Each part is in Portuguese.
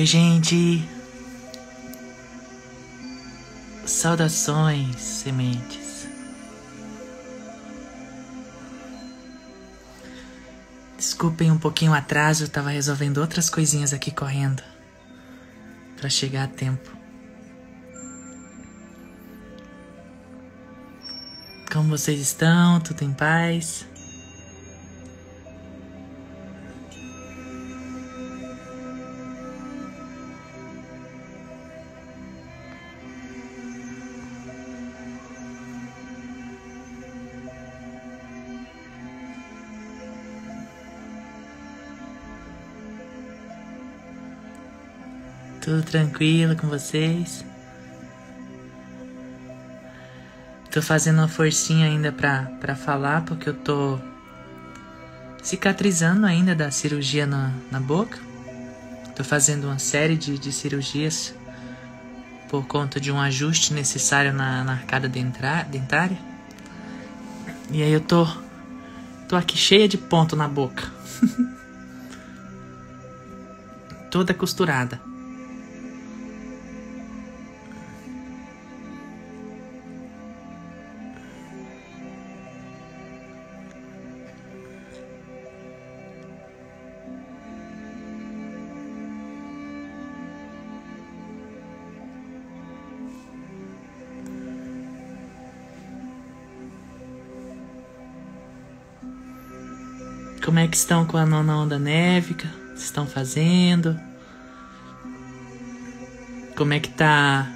Oi, gente. Saudações, sementes. Desculpem um pouquinho o atraso, eu tava resolvendo outras coisinhas aqui correndo para chegar a tempo. Como vocês estão? Tudo em paz? Tudo tranquilo com vocês? Tô fazendo uma forcinha ainda pra, pra falar, porque eu tô cicatrizando ainda da cirurgia na, na boca. Tô fazendo uma série de, de cirurgias por conta de um ajuste necessário na, na arcada dentária. E aí eu tô, tô aqui cheia de ponto na boca. Toda costurada. É que estão com a nona onda névica? Vocês estão fazendo? Como é que tá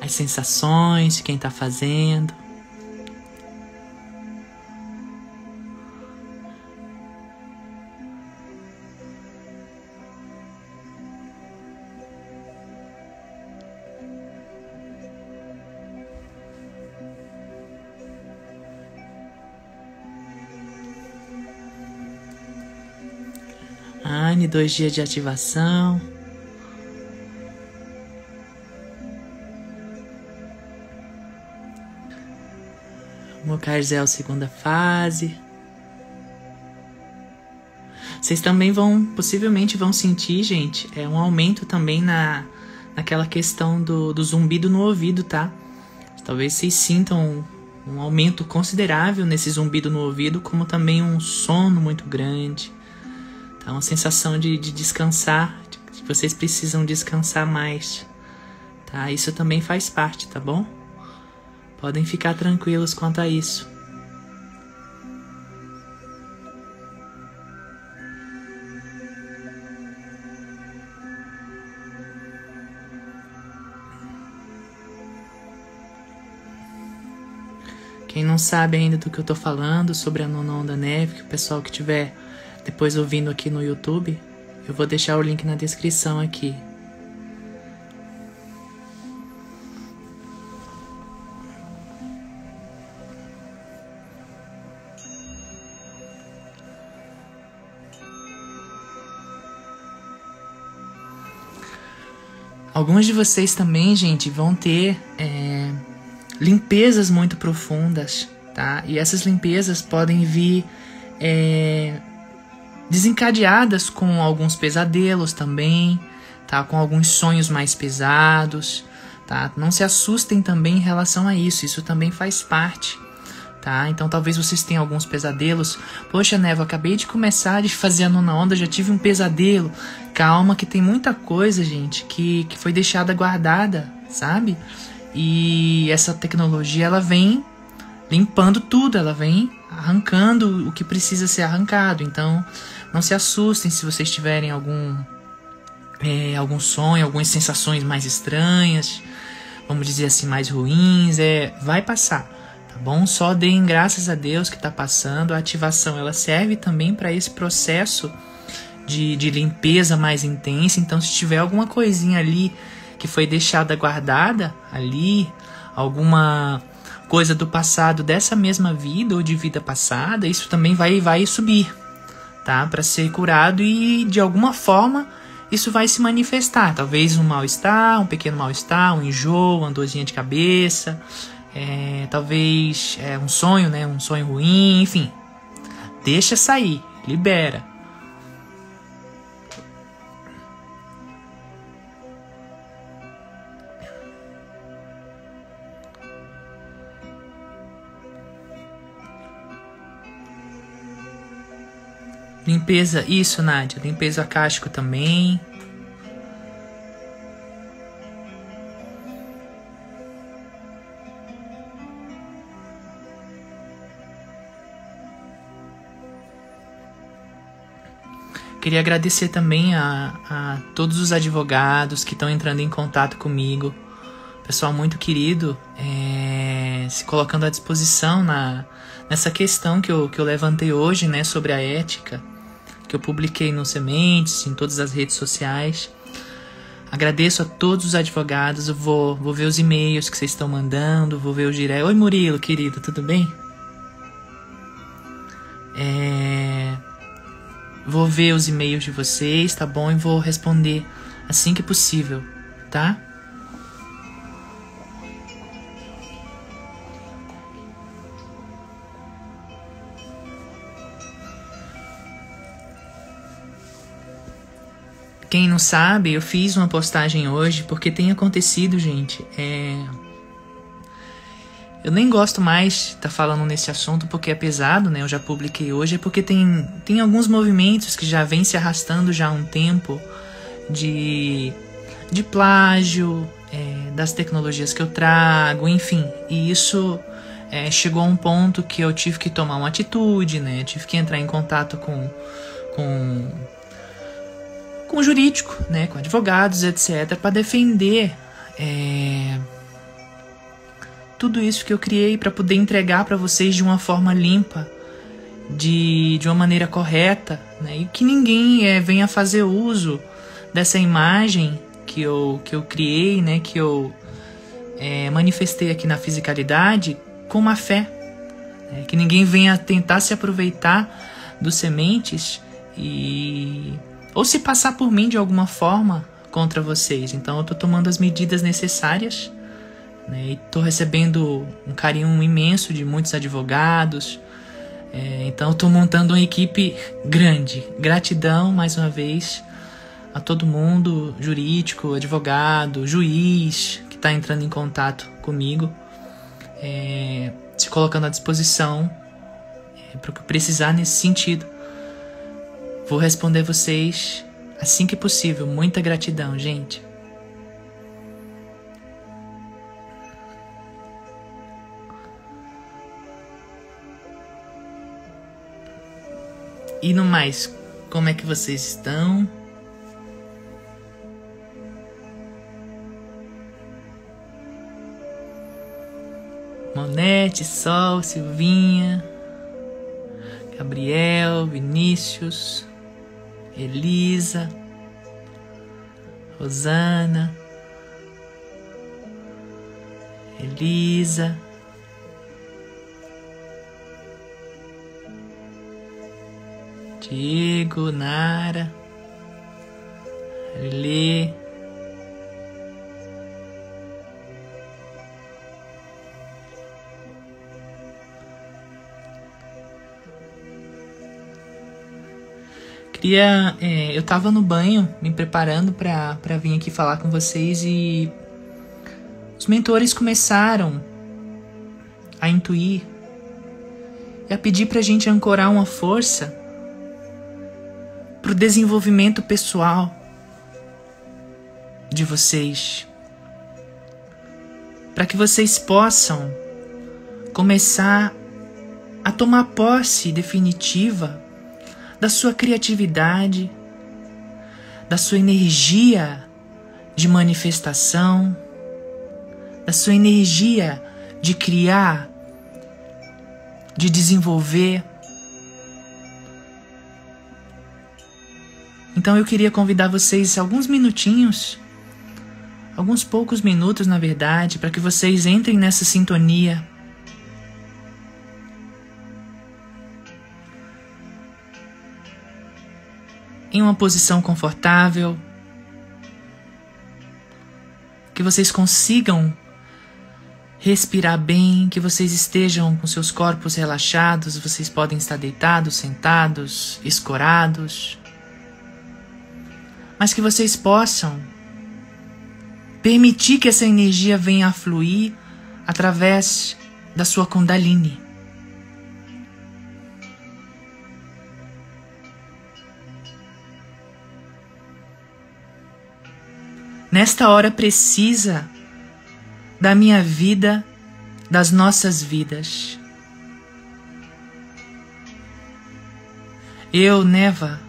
as sensações de quem tá fazendo? Dois dias de ativação. Mocarzel, segunda fase. Vocês também vão, possivelmente vão sentir, gente, é um aumento também na, naquela questão do, do zumbido no ouvido, tá? Talvez vocês sintam um, um aumento considerável nesse zumbido no ouvido, como também um sono muito grande. É uma sensação de, de descansar, de vocês precisam descansar mais, tá? Isso também faz parte, tá bom? Podem ficar tranquilos quanto a isso. Quem não sabe ainda do que eu tô falando sobre a nona onda neve, que o pessoal que tiver depois ouvindo aqui no YouTube, eu vou deixar o link na descrição aqui. Alguns de vocês também, gente, vão ter é, limpezas muito profundas, tá? E essas limpezas podem vir é, desencadeadas com alguns pesadelos também, tá? Com alguns sonhos mais pesados, tá? Não se assustem também em relação a isso, isso também faz parte, tá? Então talvez vocês tenham alguns pesadelos. Poxa, Neva, acabei de começar de fazer a nona onda, já tive um pesadelo. Calma que tem muita coisa, gente, que, que foi deixada guardada, sabe? E essa tecnologia ela vem limpando tudo, ela vem arrancando o que precisa ser arrancado. Então, não se assustem se vocês tiverem algum é, algum sonho, algumas sensações mais estranhas, vamos dizer assim, mais ruins, é, vai passar, tá bom? Só deem graças a Deus que está passando. A ativação ela serve também para esse processo de, de limpeza mais intensa. Então, se tiver alguma coisinha ali que foi deixada guardada ali, alguma coisa do passado dessa mesma vida ou de vida passada, isso também vai vai subir, tá? Para ser curado e de alguma forma isso vai se manifestar. Talvez um mal-estar, um pequeno mal-estar, um enjoo, uma dorzinha de cabeça, é, talvez é, um sonho, né? Um sonho ruim, enfim. Deixa sair, libera. Limpeza, isso, Nádia. Limpeza acástico também. Queria agradecer também a, a todos os advogados que estão entrando em contato comigo. Pessoal muito querido, é, se colocando à disposição na, nessa questão que eu, que eu levantei hoje, né, sobre a ética, que eu publiquei no Sementes, em todas as redes sociais. Agradeço a todos os advogados. Eu vou, vou ver os e-mails que vocês estão mandando, vou ver o direct. Oi, Murilo, querido, tudo bem? É, Vou ver os e-mails de vocês, tá bom? E vou responder assim que possível, tá? Quem não sabe, eu fiz uma postagem hoje porque tem acontecido, gente. É eu nem gosto mais de tá falando nesse assunto porque é pesado, né? Eu já publiquei hoje, é porque tem, tem alguns movimentos que já vêm se arrastando já há um tempo de, de plágio, é, das tecnologias que eu trago, enfim. E isso é, chegou a um ponto que eu tive que tomar uma atitude, né? Eu tive que entrar em contato com, com, com jurídico, né? Com advogados, etc., para defender. É, tudo isso que eu criei para poder entregar para vocês de uma forma limpa, de, de uma maneira correta, né? e que ninguém é, venha fazer uso dessa imagem que eu, que eu criei, né? que eu é, manifestei aqui na fisicalidade com má fé. Né? Que ninguém venha tentar se aproveitar dos sementes e ou se passar por mim de alguma forma contra vocês. Então eu estou tomando as medidas necessárias né? E estou recebendo um carinho imenso de muitos advogados. É, então estou montando uma equipe grande. Gratidão mais uma vez a todo mundo, jurídico, advogado, juiz que está entrando em contato comigo, é, se colocando à disposição é, para o que precisar nesse sentido. Vou responder vocês assim que possível. Muita gratidão, gente. E no mais, como é que vocês estão? Monete, Sol, Silvinha, Gabriel, Vinícius, Elisa, Rosana, Elisa. Diego, Nara, Lê. Queria. É, eu tava no banho, me preparando para vir aqui falar com vocês e. Os mentores começaram a intuir e a pedir pra gente ancorar uma força para o desenvolvimento pessoal de vocês, para que vocês possam começar a tomar posse definitiva da sua criatividade, da sua energia de manifestação, da sua energia de criar, de desenvolver Então eu queria convidar vocês alguns minutinhos, alguns poucos minutos na verdade, para que vocês entrem nessa sintonia. Em uma posição confortável, que vocês consigam respirar bem, que vocês estejam com seus corpos relaxados, vocês podem estar deitados, sentados, escorados mas que vocês possam permitir que essa energia venha a fluir através da sua Kundalini. Nesta hora precisa da minha vida, das nossas vidas. Eu, Neva,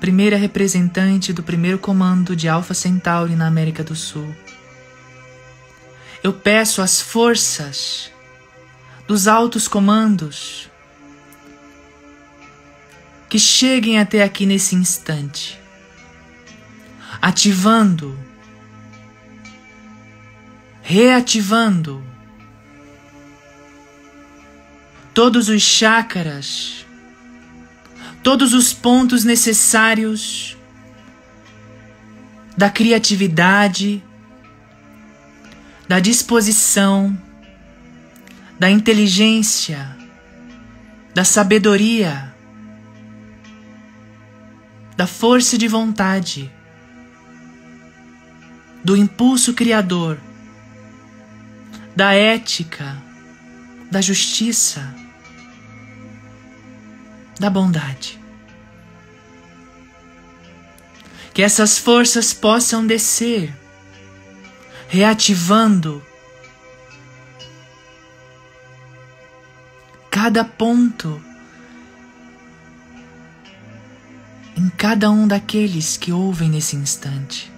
primeira representante do primeiro comando de Alpha Centauri na América do Sul. Eu peço às forças dos altos comandos que cheguem até aqui nesse instante, ativando, reativando todos os chakras todos os pontos necessários da criatividade, da disposição, da inteligência, da sabedoria, da força de vontade, do impulso criador, da ética, da justiça da bondade. Que essas forças possam descer, reativando cada ponto em cada um daqueles que ouvem nesse instante.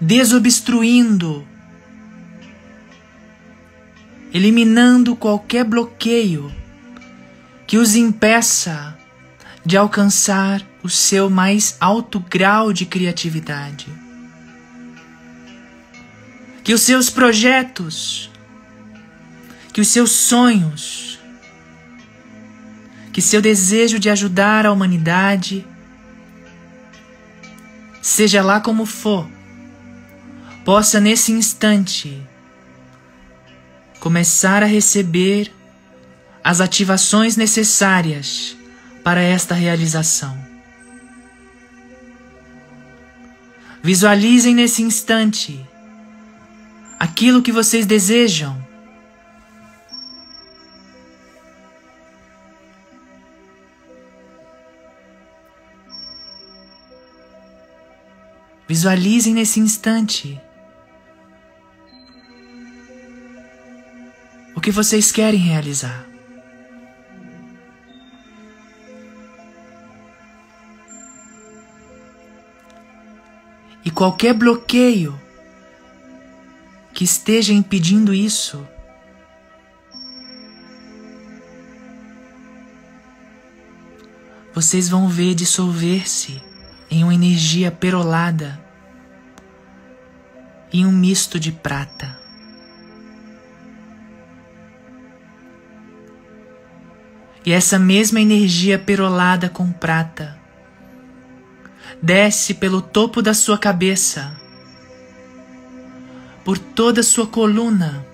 Desobstruindo eliminando qualquer bloqueio que os impeça de alcançar o seu mais alto grau de criatividade. Que os seus projetos, que os seus sonhos, que seu desejo de ajudar a humanidade, seja lá como for, possa nesse instante começar a receber as ativações necessárias para esta realização. Visualizem nesse instante aquilo que vocês desejam. Visualizem nesse instante que vocês querem realizar. E qualquer bloqueio que esteja impedindo isso, vocês vão ver dissolver-se em uma energia perolada e um misto de prata. E essa mesma energia perolada com prata desce pelo topo da sua cabeça, por toda a sua coluna,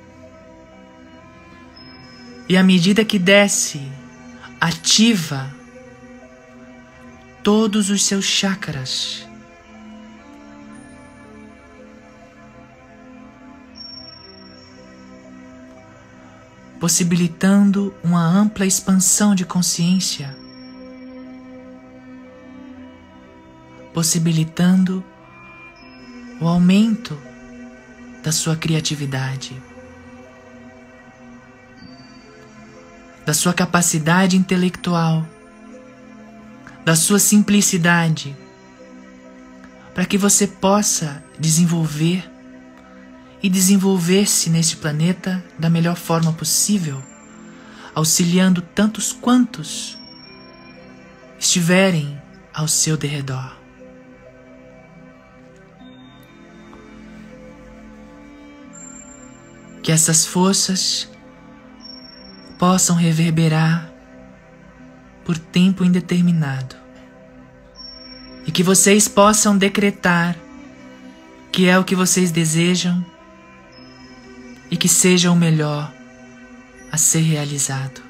e à medida que desce, ativa todos os seus chakras. Possibilitando uma ampla expansão de consciência, possibilitando o aumento da sua criatividade, da sua capacidade intelectual, da sua simplicidade, para que você possa desenvolver e desenvolver-se neste planeta da melhor forma possível, auxiliando tantos quantos estiverem ao seu derredor. Que essas forças possam reverberar por tempo indeterminado e que vocês possam decretar que é o que vocês desejam e que seja o melhor a ser realizado.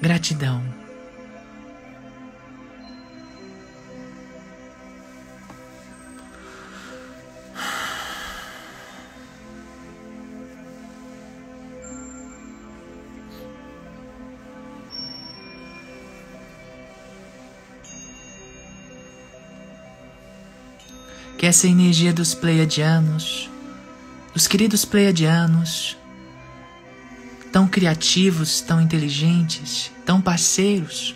Gratidão. Que essa energia dos pleiadianos, os queridos pleiadianos, tão criativos, tão inteligentes, tão parceiros,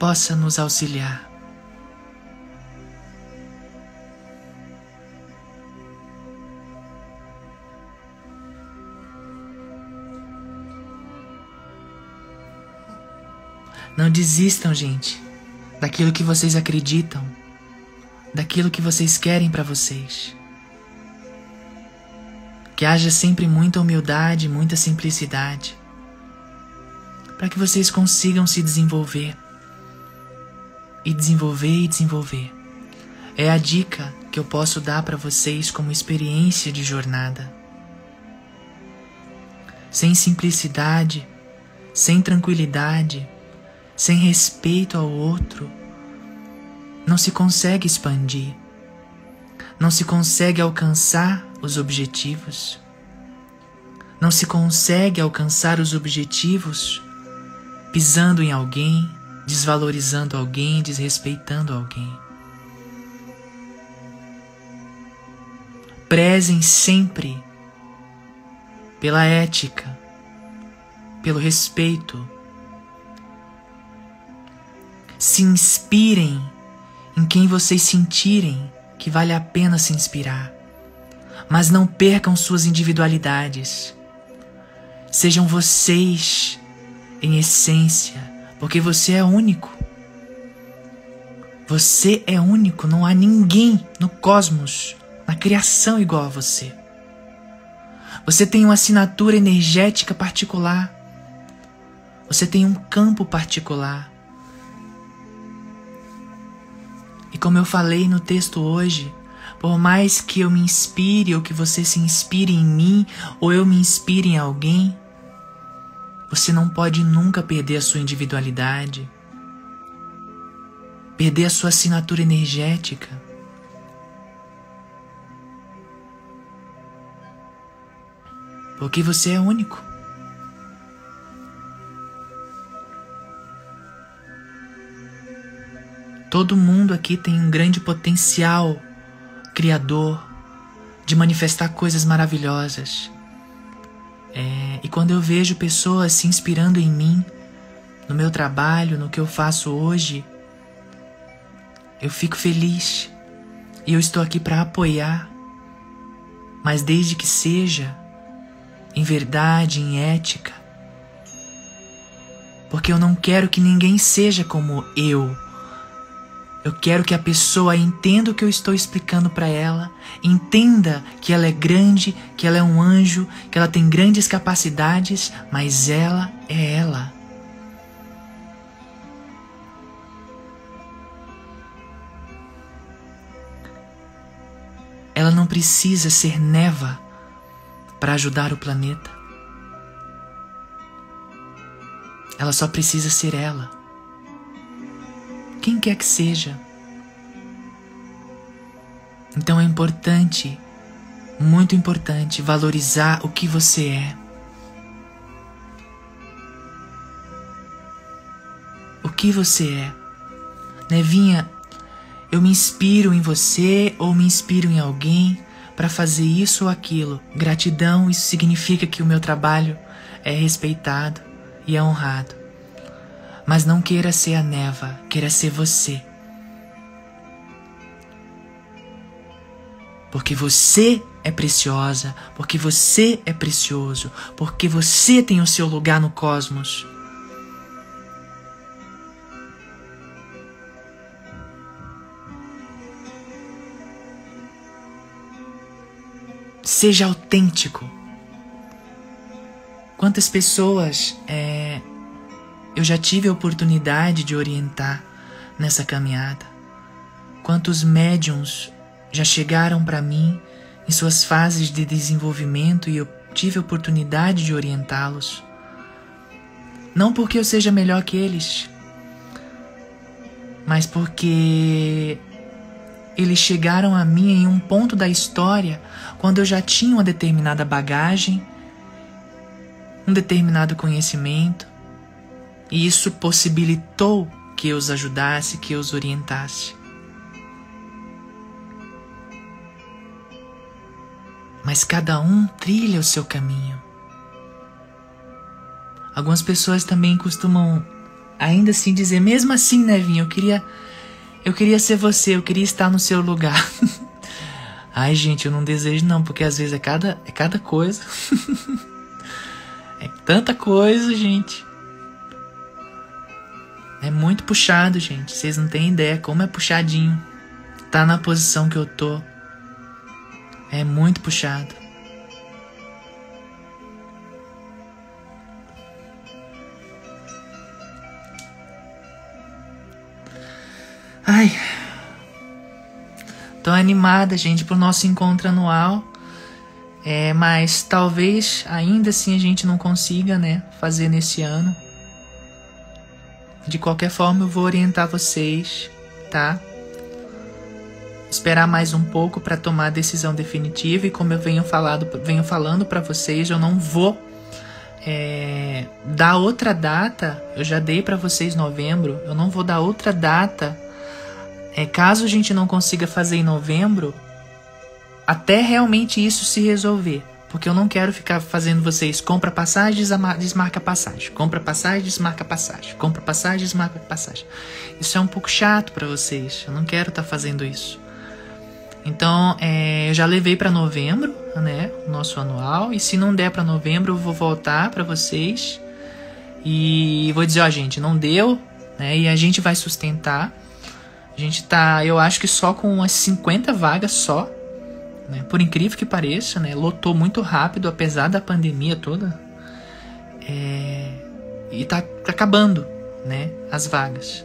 possa nos auxiliar. Desistam, gente, daquilo que vocês acreditam, daquilo que vocês querem para vocês. Que haja sempre muita humildade, muita simplicidade, para que vocês consigam se desenvolver e desenvolver e desenvolver. É a dica que eu posso dar para vocês como experiência de jornada. Sem simplicidade, sem tranquilidade, sem respeito ao outro, não se consegue expandir, não se consegue alcançar os objetivos, não se consegue alcançar os objetivos pisando em alguém, desvalorizando alguém, desrespeitando alguém. Prezem sempre pela ética, pelo respeito. Se inspirem em quem vocês sentirem que vale a pena se inspirar, mas não percam suas individualidades. Sejam vocês, em essência, porque você é único. Você é único, não há ninguém no cosmos, na criação igual a você. Você tem uma assinatura energética particular. Você tem um campo particular. E como eu falei no texto hoje, por mais que eu me inspire ou que você se inspire em mim ou eu me inspire em alguém, você não pode nunca perder a sua individualidade, perder a sua assinatura energética. Porque você é único. Todo mundo aqui tem um grande potencial criador de manifestar coisas maravilhosas. É, e quando eu vejo pessoas se inspirando em mim, no meu trabalho, no que eu faço hoje, eu fico feliz. E eu estou aqui para apoiar, mas desde que seja em verdade, em ética, porque eu não quero que ninguém seja como eu eu quero que a pessoa entenda o que eu estou explicando para ela, entenda que ela é grande, que ela é um anjo, que ela tem grandes capacidades, mas ela é ela. Ela não precisa ser neva para ajudar o planeta. Ela só precisa ser ela quem quer que seja. Então é importante, muito importante, valorizar o que você é. O que você é. Nevinha, eu me inspiro em você ou me inspiro em alguém para fazer isso ou aquilo. Gratidão, isso significa que o meu trabalho é respeitado e é honrado. Mas não queira ser a neva, queira ser você. Porque você é preciosa, porque você é precioso, porque você tem o seu lugar no cosmos. Seja autêntico. Quantas pessoas é, eu já tive a oportunidade de orientar nessa caminhada. Quantos médiums já chegaram para mim em suas fases de desenvolvimento e eu tive a oportunidade de orientá-los. Não porque eu seja melhor que eles, mas porque eles chegaram a mim em um ponto da história quando eu já tinha uma determinada bagagem, um determinado conhecimento, e isso possibilitou que os ajudasse, que os orientasse. Mas cada um trilha o seu caminho. Algumas pessoas também costumam ainda assim dizer, mesmo assim, Nevinho, eu queria eu queria ser você, eu queria estar no seu lugar. Ai, gente, eu não desejo não, porque às vezes é cada é cada coisa. é tanta coisa, gente. Muito puxado, gente. Vocês não têm ideia como é puxadinho. Tá na posição que eu tô. É muito puxado. Ai. Tô animada, gente, pro nosso encontro anual. É, mas talvez ainda assim a gente não consiga, né, fazer nesse ano. De qualquer forma, eu vou orientar vocês, tá? Esperar mais um pouco para tomar a decisão definitiva e como eu venho falado, venho falando para vocês, eu não vou é, dar outra data. Eu já dei para vocês novembro. Eu não vou dar outra data é, caso a gente não consiga fazer em novembro, até realmente isso se resolver. Porque eu não quero ficar fazendo vocês compra passagem, desmarca passagem, compra passagem, desmarca passagem, compra passagem, desmarca passagem. Isso é um pouco chato para vocês. Eu não quero estar tá fazendo isso. Então, é, eu já levei para novembro, né, o nosso anual, e se não der para novembro, eu vou voltar para vocês e vou dizer, ó, gente, não deu, né, e a gente vai sustentar. A gente tá, eu acho que só com umas 50 vagas só, né? Por incrível que pareça, né? Lotou muito rápido, apesar da pandemia toda. É, e tá, tá acabando, né? As vagas.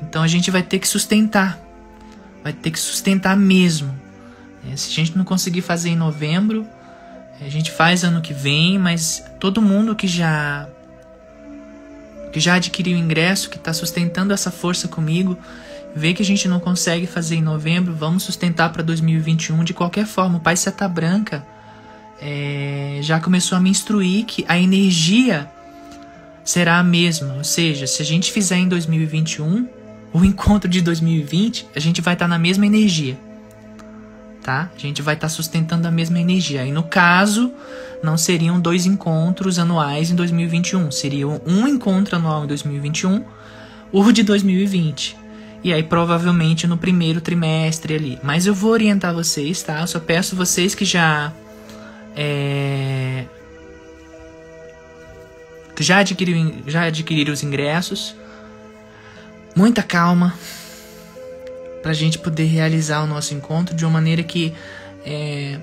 Então a gente vai ter que sustentar. Vai ter que sustentar mesmo. Né? Se a gente não conseguir fazer em novembro, a gente faz ano que vem, mas todo mundo que já que já adquiriu ingresso, que está sustentando essa força comigo, vê que a gente não consegue fazer em novembro, vamos sustentar para 2021 de qualquer forma. O Pai Seta Branca é, já começou a me instruir que a energia será a mesma. Ou seja, se a gente fizer em 2021, o encontro de 2020, a gente vai estar tá na mesma energia. Tá? A gente vai estar tá sustentando a mesma energia. E no caso, não seriam dois encontros anuais em 2021, seria um encontro anual em 2021, o de 2020. E aí, provavelmente no primeiro trimestre ali. Mas eu vou orientar vocês, tá? Eu só peço vocês que já. É, que já adquiriram, já adquiriram os ingressos. Muita calma. Pra gente poder realizar o nosso encontro de uma maneira que. É,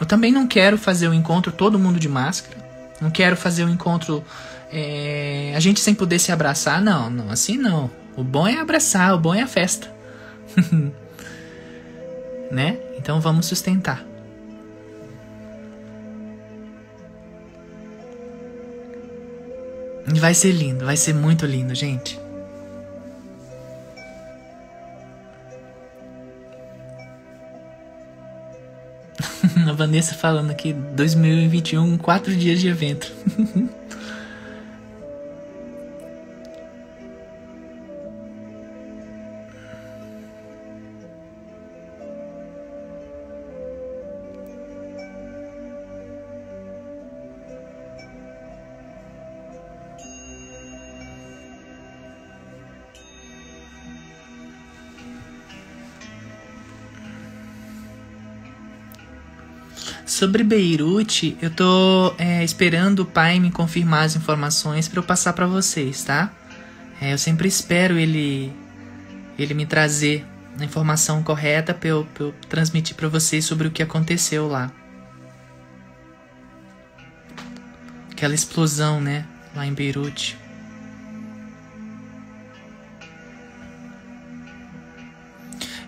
eu também não quero fazer o encontro todo mundo de máscara. Não quero fazer o encontro. É, a gente sem poder se abraçar. Não, não, assim não. O bom é abraçar, o bom é a festa. né? Então vamos sustentar. Vai ser lindo, vai ser muito lindo, gente. a Vanessa falando aqui, 2021, quatro dias de evento. Sobre Beirute, eu tô é, esperando o pai me confirmar as informações para eu passar para vocês, tá? É, eu sempre espero ele ele me trazer a informação correta para eu, eu transmitir para vocês sobre o que aconteceu lá. Aquela explosão, né? Lá em Beirute.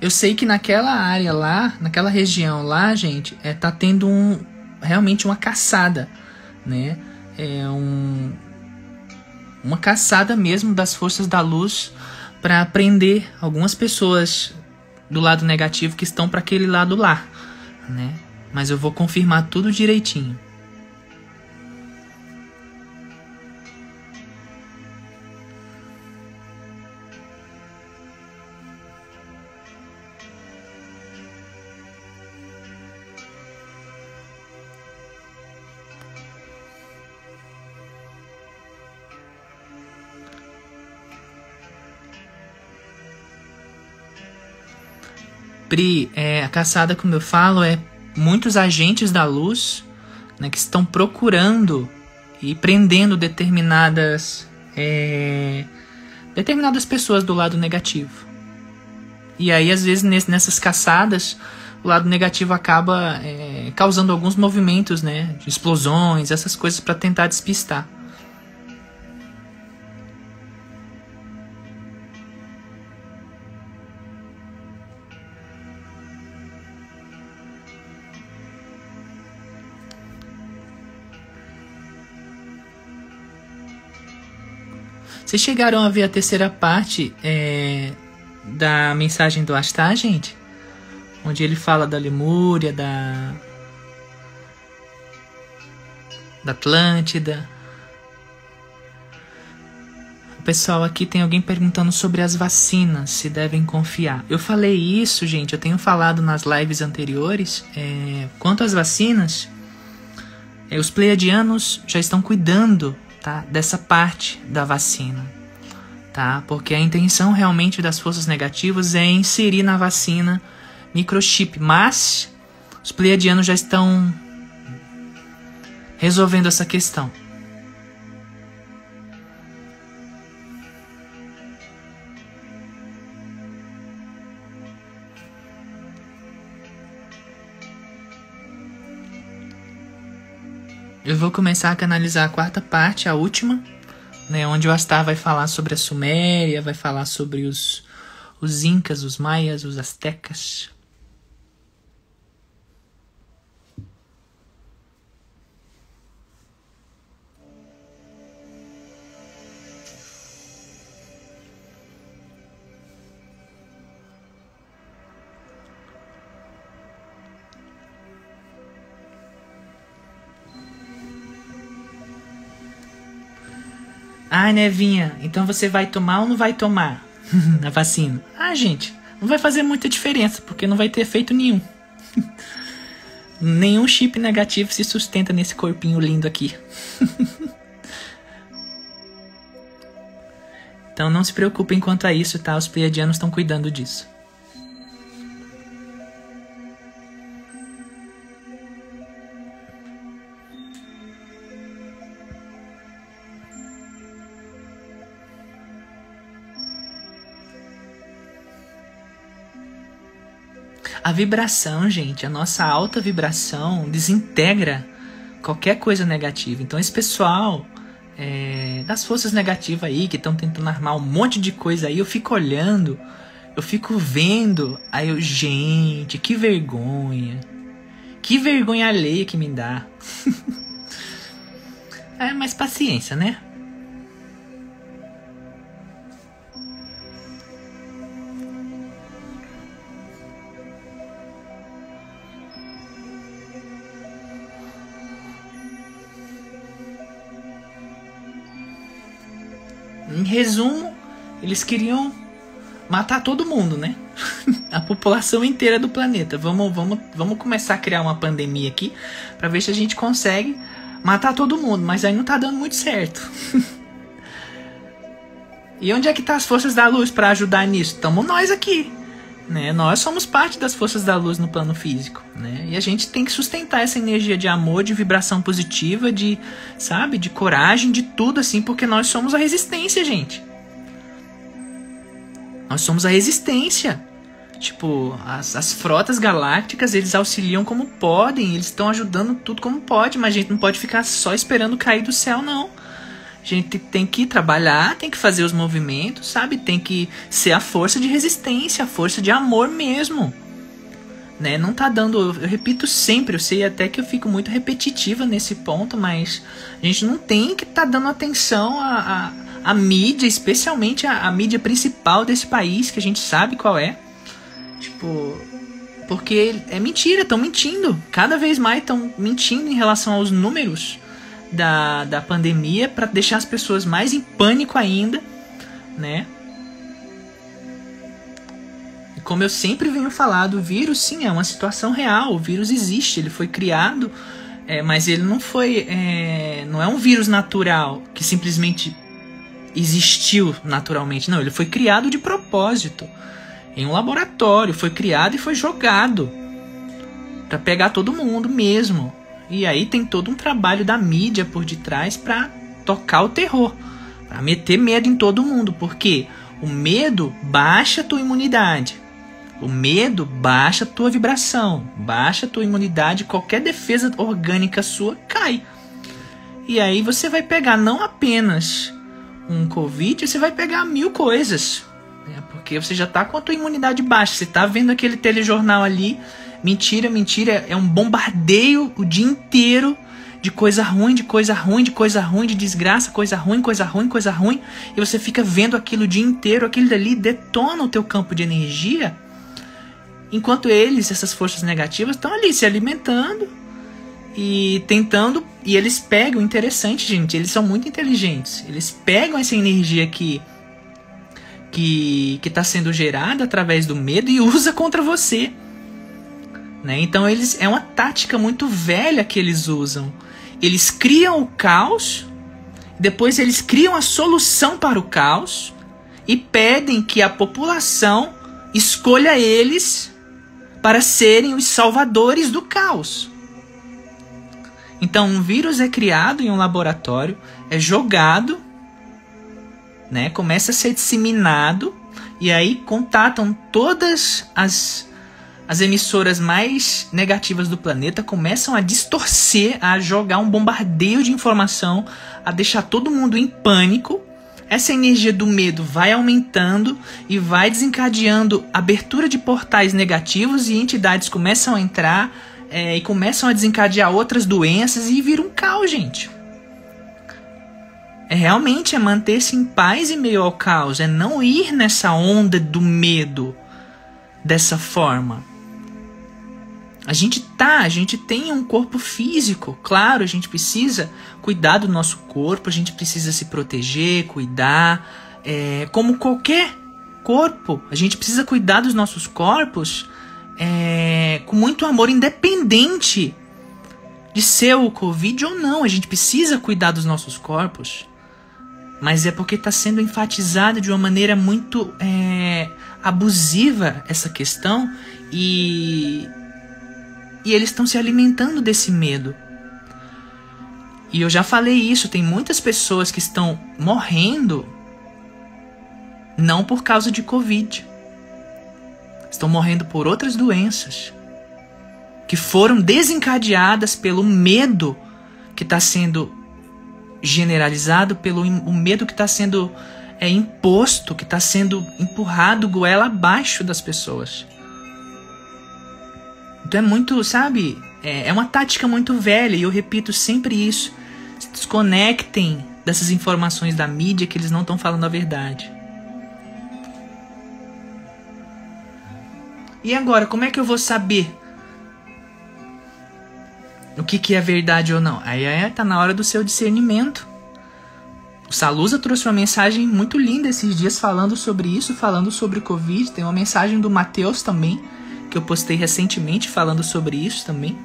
Eu sei que naquela área lá, naquela região lá, gente, é, tá tendo um, realmente uma caçada, né? É um, uma caçada mesmo das forças da luz para prender algumas pessoas do lado negativo que estão para aquele lado lá, né? Mas eu vou confirmar tudo direitinho. Pri, é, a caçada, como eu falo, é muitos agentes da luz né, que estão procurando e prendendo determinadas é, determinadas pessoas do lado negativo. E aí, às vezes, nessas caçadas, o lado negativo acaba é, causando alguns movimentos, né, de explosões, essas coisas para tentar despistar. Vocês chegaram a ver a terceira parte é, da mensagem do Astá, gente? Onde ele fala da Lemúria, da. da Atlântida. Pessoal aqui tem alguém perguntando sobre as vacinas, se devem confiar. Eu falei isso, gente, eu tenho falado nas lives anteriores. É, quanto às vacinas, é, os pleiadianos já estão cuidando tá? Dessa parte da vacina, tá? Porque a intenção realmente das forças negativas é inserir na vacina microchip, mas os pleiadianos já estão resolvendo essa questão. Eu vou começar a canalizar a quarta parte, a última, né, onde o Astar vai falar sobre a Suméria, vai falar sobre os, os Incas, os Maias, os Aztecas. Ai, Nevinha, então você vai tomar ou não vai tomar a vacina? Ah, gente, não vai fazer muita diferença, porque não vai ter efeito nenhum. Nenhum chip negativo se sustenta nesse corpinho lindo aqui. então não se preocupem quanto a isso, tá? Os pleiadianos estão cuidando disso. A vibração, gente, a nossa alta vibração desintegra qualquer coisa negativa. Então, esse pessoal é, das forças negativas aí que estão tentando armar um monte de coisa aí, eu fico olhando, eu fico vendo, aí eu, gente, que vergonha. Que vergonha alheia que me dá. é, mas paciência, né? Resumo, eles queriam matar todo mundo, né? a população inteira do planeta. Vamos, vamos, vamos começar a criar uma pandemia aqui para ver se a gente consegue matar todo mundo, mas aí não tá dando muito certo. e onde é que tá as forças da luz para ajudar nisso? Tamo nós aqui. Né? Nós somos parte das forças da luz no plano físico, né? E a gente tem que sustentar essa energia de amor, de vibração positiva, de, sabe, de coragem, de tudo assim, porque nós somos a resistência, gente. Nós somos a resistência. Tipo, as, as frotas galácticas, eles auxiliam como podem, eles estão ajudando tudo como pode, mas a gente não pode ficar só esperando cair do céu, não. A gente tem que trabalhar, tem que fazer os movimentos, sabe? Tem que ser a força de resistência, a força de amor mesmo. Né? Não tá dando, eu repito sempre, eu sei até que eu fico muito repetitiva nesse ponto, mas a gente não tem que tá dando atenção à, à, à mídia, especialmente à, à mídia principal desse país, que a gente sabe qual é. Tipo, porque é mentira, estão mentindo. Cada vez mais estão mentindo em relação aos números da, da pandemia para deixar as pessoas mais em pânico ainda, né? E como eu sempre venho falado, o vírus sim é uma situação real, o vírus existe, ele foi criado, é, mas ele não foi, é, não é um vírus natural que simplesmente existiu naturalmente, não, ele foi criado de propósito. em um laboratório, foi criado e foi jogado para pegar todo mundo mesmo. E aí tem todo um trabalho da mídia por detrás para tocar o terror, para meter medo em todo mundo, porque o medo baixa a tua imunidade. O medo baixa a tua vibração, baixa a tua imunidade, qualquer defesa orgânica sua cai. E aí você vai pegar não apenas um Covid, você vai pegar mil coisas. Né? Porque você já está com a tua imunidade baixa. Você está vendo aquele telejornal ali. Mentira, mentira. É um bombardeio o dia inteiro de coisa ruim, de coisa ruim, de coisa ruim, de desgraça, coisa ruim, coisa ruim, coisa ruim. E você fica vendo aquilo o dia inteiro. Aquilo dali detona o teu campo de energia Enquanto eles, essas forças negativas, estão ali se alimentando e tentando. E eles pegam, interessante, gente, eles são muito inteligentes. Eles pegam essa energia que que está sendo gerada através do medo e usa contra você. Né? Então eles é uma tática muito velha que eles usam. Eles criam o caos, depois eles criam a solução para o caos e pedem que a população escolha eles para serem os salvadores do caos. Então, um vírus é criado em um laboratório, é jogado, né, começa a ser disseminado, e aí contatam todas as, as emissoras mais negativas do planeta, começam a distorcer, a jogar um bombardeio de informação, a deixar todo mundo em pânico essa energia do medo vai aumentando e vai desencadeando abertura de portais negativos e entidades começam a entrar é, e começam a desencadear outras doenças e vira um caos, gente. É realmente é manter-se em paz em meio ao caos, é não ir nessa onda do medo dessa forma. A gente tá, a gente tem um corpo físico, claro, a gente precisa cuidar do nosso corpo, a gente precisa se proteger, cuidar. É, como qualquer corpo, a gente precisa cuidar dos nossos corpos é, com muito amor, independente de ser o Covid ou não. A gente precisa cuidar dos nossos corpos, mas é porque está sendo enfatizada de uma maneira muito é, abusiva essa questão e e eles estão se alimentando desse medo. E eu já falei isso, tem muitas pessoas que estão morrendo não por causa de Covid. Estão morrendo por outras doenças que foram desencadeadas pelo medo que está sendo generalizado, pelo o medo que está sendo é, imposto, que está sendo empurrado goela abaixo das pessoas. É muito, sabe? É, é uma tática muito velha e eu repito sempre isso. Se desconectem dessas informações da mídia que eles não estão falando a verdade. E agora, como é que eu vou saber o que, que é verdade ou não? Aí é, tá na hora do seu discernimento. O Salusa trouxe uma mensagem muito linda esses dias falando sobre isso, falando sobre o Covid. Tem uma mensagem do Mateus também, que eu postei recentemente falando sobre isso também.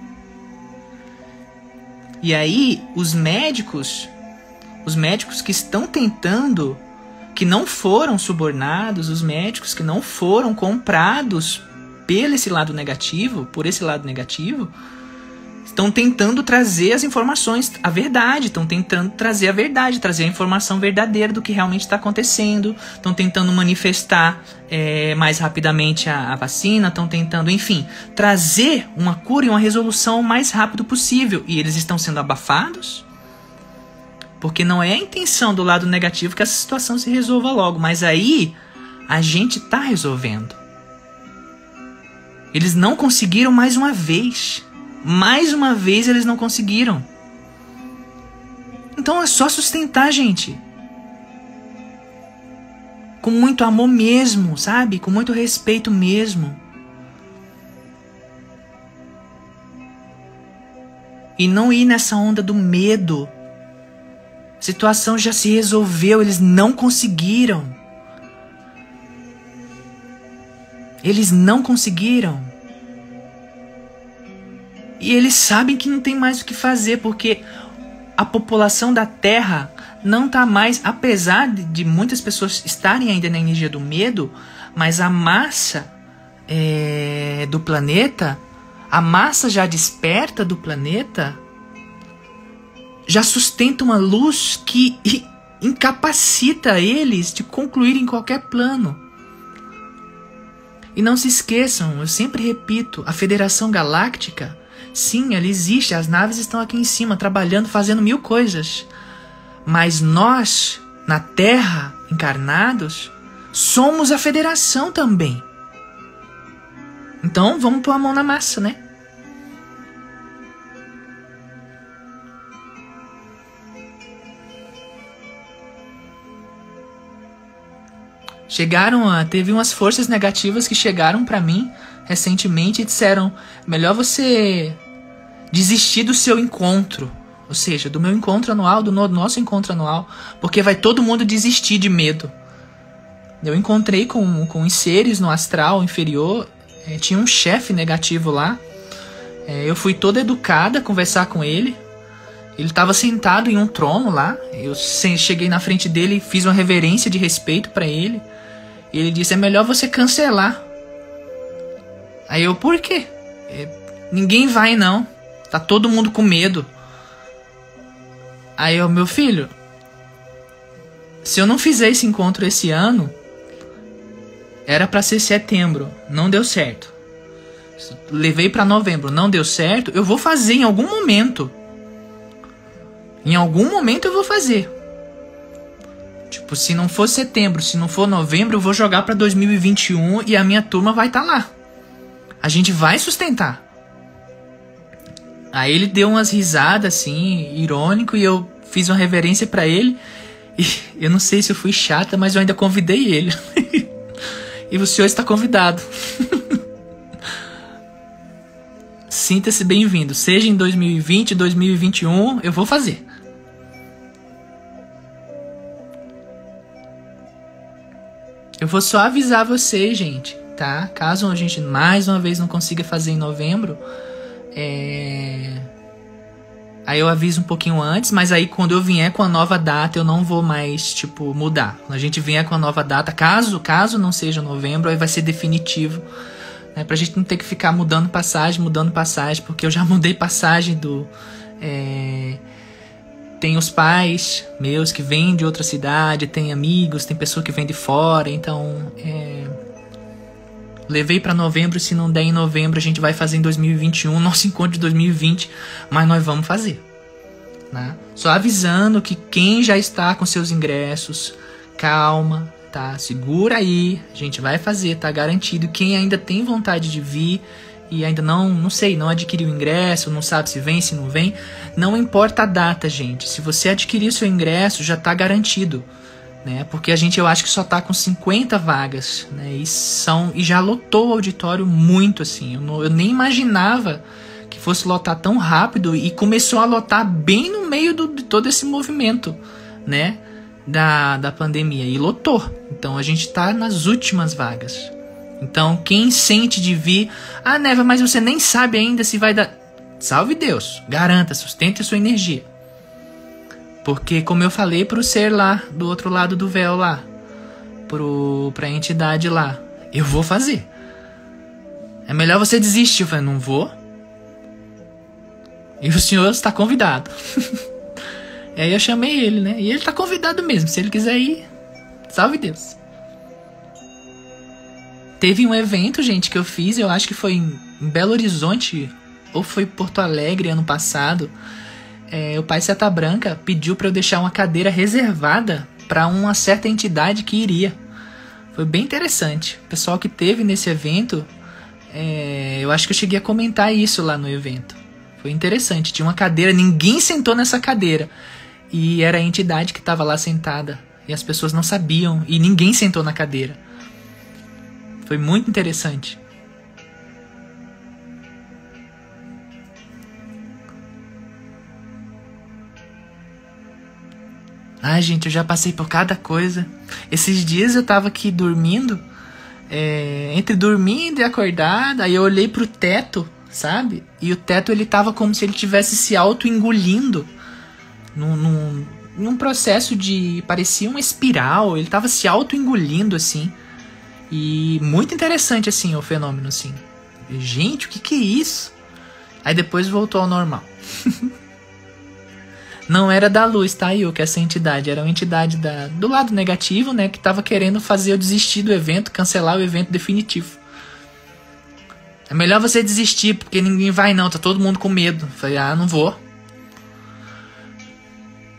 E aí, os médicos, os médicos que estão tentando, que não foram subornados, os médicos que não foram comprados pelo esse lado negativo, por esse lado negativo, estão tentando trazer as informações, a verdade, estão tentando trazer a verdade, trazer a informação verdadeira do que realmente está acontecendo, estão tentando manifestar é, mais rapidamente a, a vacina, estão tentando, enfim, trazer uma cura e uma resolução o mais rápido possível. E eles estão sendo abafados, porque não é a intenção do lado negativo que essa situação se resolva logo, mas aí a gente está resolvendo. Eles não conseguiram mais uma vez. Mais uma vez eles não conseguiram. Então é só sustentar, gente. Com muito amor mesmo, sabe? Com muito respeito mesmo. E não ir nessa onda do medo. A situação já se resolveu, eles não conseguiram. Eles não conseguiram. E eles sabem que não tem mais o que fazer, porque a população da Terra não está mais, apesar de, muitas pessoas estarem ainda na energia do medo, Mas a massa é, do planeta, a massa já desperta do planeta, já sustenta uma luz que incapacita eles de concluir em qualquer plano. E não se esqueçam, eu sempre repito, a Federação Galáctica, sim, ela existe, as naves estão aqui em cima trabalhando, fazendo mil coisas. Mas nós, na Terra, encarnados, somos a Federação também. Então vamos pôr a mão na massa, né? Chegaram a. Teve umas forças negativas que chegaram para mim recentemente e disseram: melhor você desistir do seu encontro. Ou seja, do meu encontro anual, do nosso encontro anual, porque vai todo mundo desistir de medo. Eu encontrei com, com os seres no astral inferior, é, tinha um chefe negativo lá. É, eu fui toda educada conversar com ele. Ele estava sentado em um trono lá. Eu cheguei na frente dele, fiz uma reverência de respeito para ele. Ele disse: É melhor você cancelar. Aí eu, por quê? É, ninguém vai não. Tá todo mundo com medo. Aí eu, meu filho, se eu não fizer esse encontro esse ano, era para ser setembro, não deu certo. Levei para novembro, não deu certo. Eu vou fazer em algum momento. Em algum momento eu vou fazer. Tipo, se não for setembro, se não for novembro, eu vou jogar para 2021 e a minha turma vai estar tá lá. A gente vai sustentar. Aí ele deu umas risadas assim, irônico, e eu fiz uma reverência para ele. E eu não sei se eu fui chata, mas eu ainda convidei ele. e o senhor está convidado. Sinta-se bem-vindo. Seja em 2020, 2021, eu vou fazer. Eu vou só avisar vocês, gente, tá? Caso a gente mais uma vez não consiga fazer em novembro, é... Aí eu aviso um pouquinho antes, mas aí quando eu vier com a nova data, eu não vou mais, tipo, mudar. Quando a gente vier com a nova data, caso, caso não seja novembro, aí vai ser definitivo. Né? Pra gente não ter que ficar mudando passagem, mudando passagem, porque eu já mudei passagem do. É tem os pais meus que vêm de outra cidade, tem amigos, tem pessoa que vem de fora, então é... levei para novembro, se não der em novembro a gente vai fazer em 2021, nosso encontro de 2020, mas nós vamos fazer. Né? Só avisando que quem já está com seus ingressos, calma, tá? Segura aí, a gente vai fazer, tá garantido. Quem ainda tem vontade de vir, e ainda não, não sei, não adquiriu o ingresso, não sabe se vem, se não vem, não importa a data, gente. Se você adquirir seu ingresso, já está garantido, né? Porque a gente eu acho que só tá com 50 vagas, né? E são e já lotou o auditório muito assim. Eu, não, eu nem imaginava que fosse lotar tão rápido e começou a lotar bem no meio do, de todo esse movimento, né? Da, da pandemia e lotou. Então a gente está nas últimas vagas. Então, quem sente de vir, ah, Neva, mas você nem sabe ainda se vai dar. Salve Deus, garanta, sustente a sua energia. Porque, como eu falei pro ser lá, do outro lado do véu lá, pro, pra entidade lá, eu vou fazer. É melhor você desistir. Eu falei, não vou. E o senhor está convidado. e aí eu chamei ele, né? E ele está convidado mesmo. Se ele quiser ir, salve Deus. Teve um evento, gente, que eu fiz, eu acho que foi em Belo Horizonte, ou foi Porto Alegre ano passado. É, o pai Seta Branca pediu para eu deixar uma cadeira reservada para uma certa entidade que iria. Foi bem interessante. O pessoal que teve nesse evento, é, eu acho que eu cheguei a comentar isso lá no evento. Foi interessante. Tinha uma cadeira, ninguém sentou nessa cadeira. E era a entidade que estava lá sentada. E as pessoas não sabiam. E ninguém sentou na cadeira. Foi muito interessante. Ai, gente, eu já passei por cada coisa. Esses dias eu tava aqui dormindo, é, entre dormindo e acordada, aí eu olhei pro teto, sabe? E o teto ele tava como se ele tivesse se auto-engolindo num, num, num processo de. parecia uma espiral, ele tava se auto-engolindo assim. E muito interessante, assim, o fenômeno, assim. Gente, o que que é isso? Aí depois voltou ao normal. Não era da luz, tá, que essa entidade. Era uma entidade da, do lado negativo, né? Que tava querendo fazer eu desistir do evento, cancelar o evento definitivo. É melhor você desistir, porque ninguém vai não, tá todo mundo com medo. Falei, ah, não vou.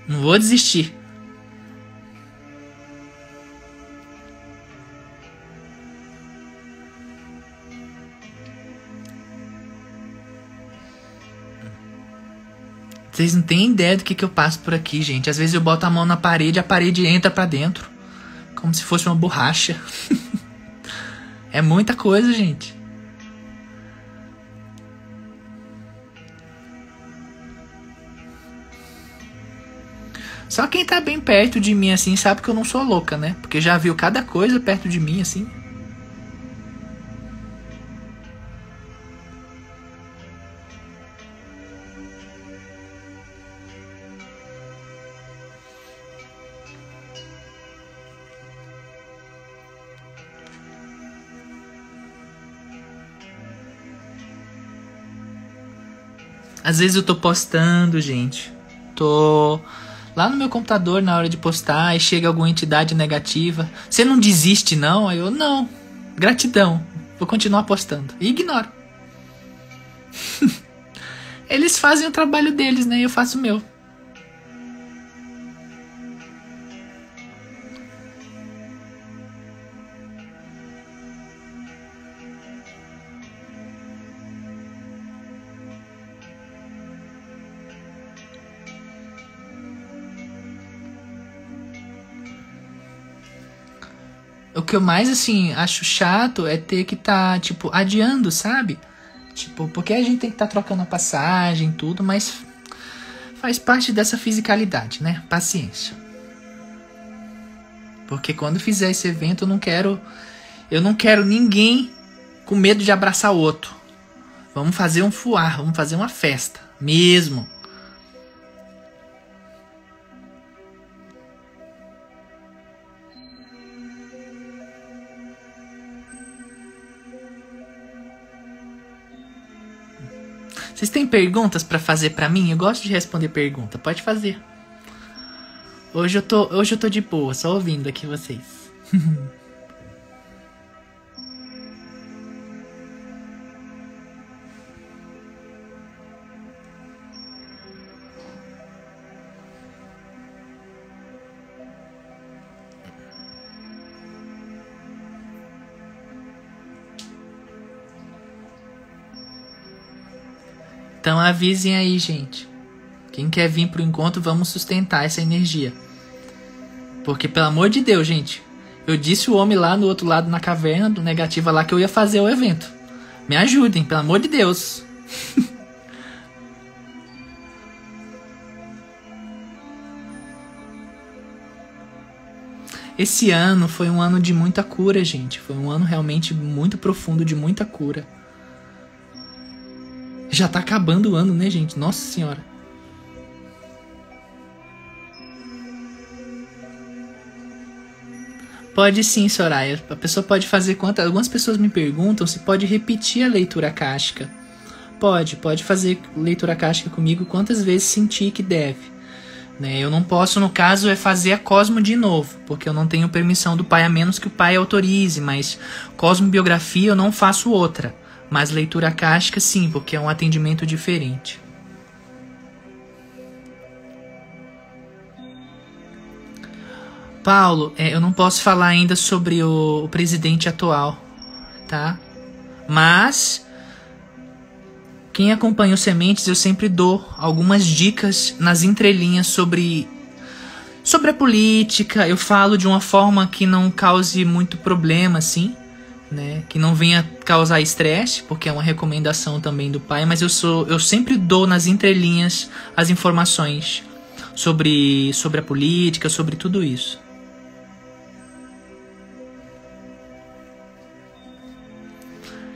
Não vou desistir. Vocês não têm ideia do que, que eu passo por aqui, gente. Às vezes eu boto a mão na parede, a parede entra para dentro. Como se fosse uma borracha. é muita coisa, gente. Só quem tá bem perto de mim assim sabe que eu não sou louca, né? Porque já viu cada coisa perto de mim assim. Às vezes eu tô postando, gente. Tô lá no meu computador na hora de postar e chega alguma entidade negativa. Você não desiste, não? Aí eu, não. Gratidão. Vou continuar postando. E ignoro. Eles fazem o trabalho deles, né? Eu faço o meu. Que eu mais, assim, acho chato é ter que tá, tipo, adiando, sabe? Tipo, porque a gente tem que estar tá trocando a passagem, tudo, mas faz parte dessa fisicalidade, né? Paciência. Porque quando fizer esse evento, eu não quero. Eu não quero ninguém com medo de abraçar o outro. Vamos fazer um fuar, vamos fazer uma festa. Mesmo. Vocês têm perguntas para fazer para mim? Eu gosto de responder pergunta. Pode fazer. Hoje eu tô, hoje eu tô de boa, só ouvindo aqui vocês. avisem aí, gente. Quem quer vir pro encontro, vamos sustentar essa energia. Porque, pelo amor de Deus, gente, eu disse o homem lá no outro lado, na caverna do Negativa lá, que eu ia fazer o evento. Me ajudem, pelo amor de Deus. Esse ano foi um ano de muita cura, gente. Foi um ano realmente muito profundo de muita cura. Já tá acabando o ano, né, gente? Nossa senhora. Pode sim, Soraya. A pessoa pode fazer quantas. Algumas pessoas me perguntam se pode repetir a leitura cástica. Pode, pode fazer leitura cástica comigo quantas vezes sentir que deve. Né? Eu não posso, no caso, é fazer a Cosmo de novo, porque eu não tenho permissão do pai, a menos que o pai autorize, mas Cosmo Biografia eu não faço outra. Mas leitura cástica, sim, porque é um atendimento diferente. Paulo, é, eu não posso falar ainda sobre o, o presidente atual, tá? Mas quem acompanha os sementes, eu sempre dou algumas dicas nas entrelinhas sobre sobre a política. Eu falo de uma forma que não cause muito problema, assim né? Que não venha causar estresse, porque é uma recomendação também do pai, mas eu sou eu sempre dou nas entrelinhas as informações sobre sobre a política, sobre tudo isso.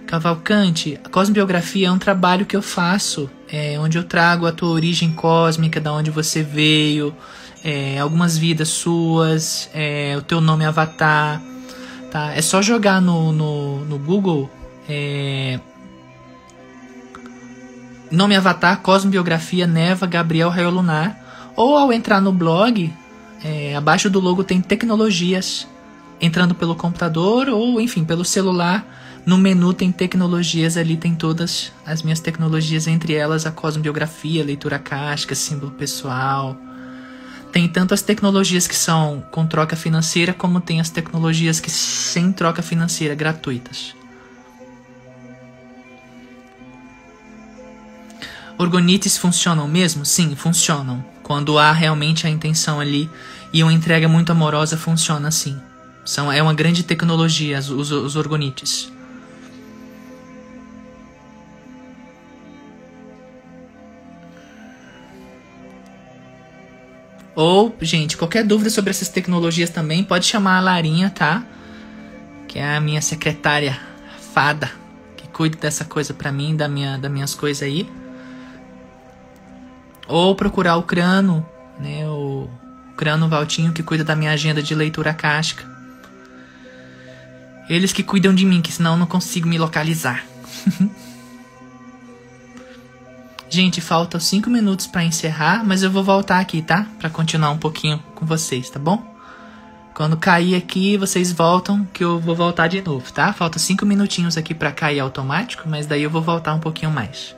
Cavalcante, a cosmobiografia é um trabalho que eu faço, é, onde eu trago a tua origem cósmica, da onde você veio, é, algumas vidas suas, é, o teu nome avatar, Tá? É só jogar no, no, no Google é, nome avatar, cosmobiografia, Neva, Gabriel Raio Lunar. Ou ao entrar no blog, é, abaixo do logo tem tecnologias. Entrando pelo computador ou, enfim, pelo celular. No menu tem tecnologias, ali tem todas as minhas tecnologias, entre elas a cosmobiografia, leitura casca, símbolo pessoal. Tem tanto as tecnologias que são com troca financeira, como tem as tecnologias que sem troca financeira, gratuitas. Orgonites funcionam mesmo? Sim, funcionam. Quando há realmente a intenção ali e uma entrega muito amorosa, funciona assim. São, é uma grande tecnologia, os, os orgonites. Ou, gente, qualquer dúvida sobre essas tecnologias também, pode chamar a Larinha, tá? Que é a minha secretária fada, que cuida dessa coisa pra mim, da minha, das minhas coisas aí. Ou procurar o Crano, né? O Crano Valtinho, que cuida da minha agenda de leitura casca. Eles que cuidam de mim, que senão eu não consigo me localizar. Gente, faltam 5 minutos para encerrar, mas eu vou voltar aqui, tá? Para continuar um pouquinho com vocês, tá bom? Quando cair aqui, vocês voltam, que eu vou voltar de novo, tá? Faltam 5 minutinhos aqui para cair automático, mas daí eu vou voltar um pouquinho mais.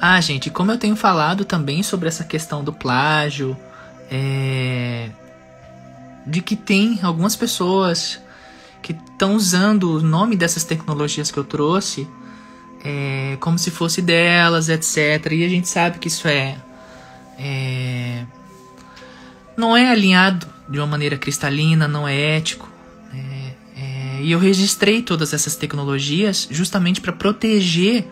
Ah, gente, como eu tenho falado também sobre essa questão do plágio, é... de que tem algumas pessoas que estão usando o nome dessas tecnologias que eu trouxe é... como se fosse delas, etc. E a gente sabe que isso é, é... não é alinhado de uma maneira cristalina, não é ético. É, é, e eu registrei todas essas tecnologias justamente para proteger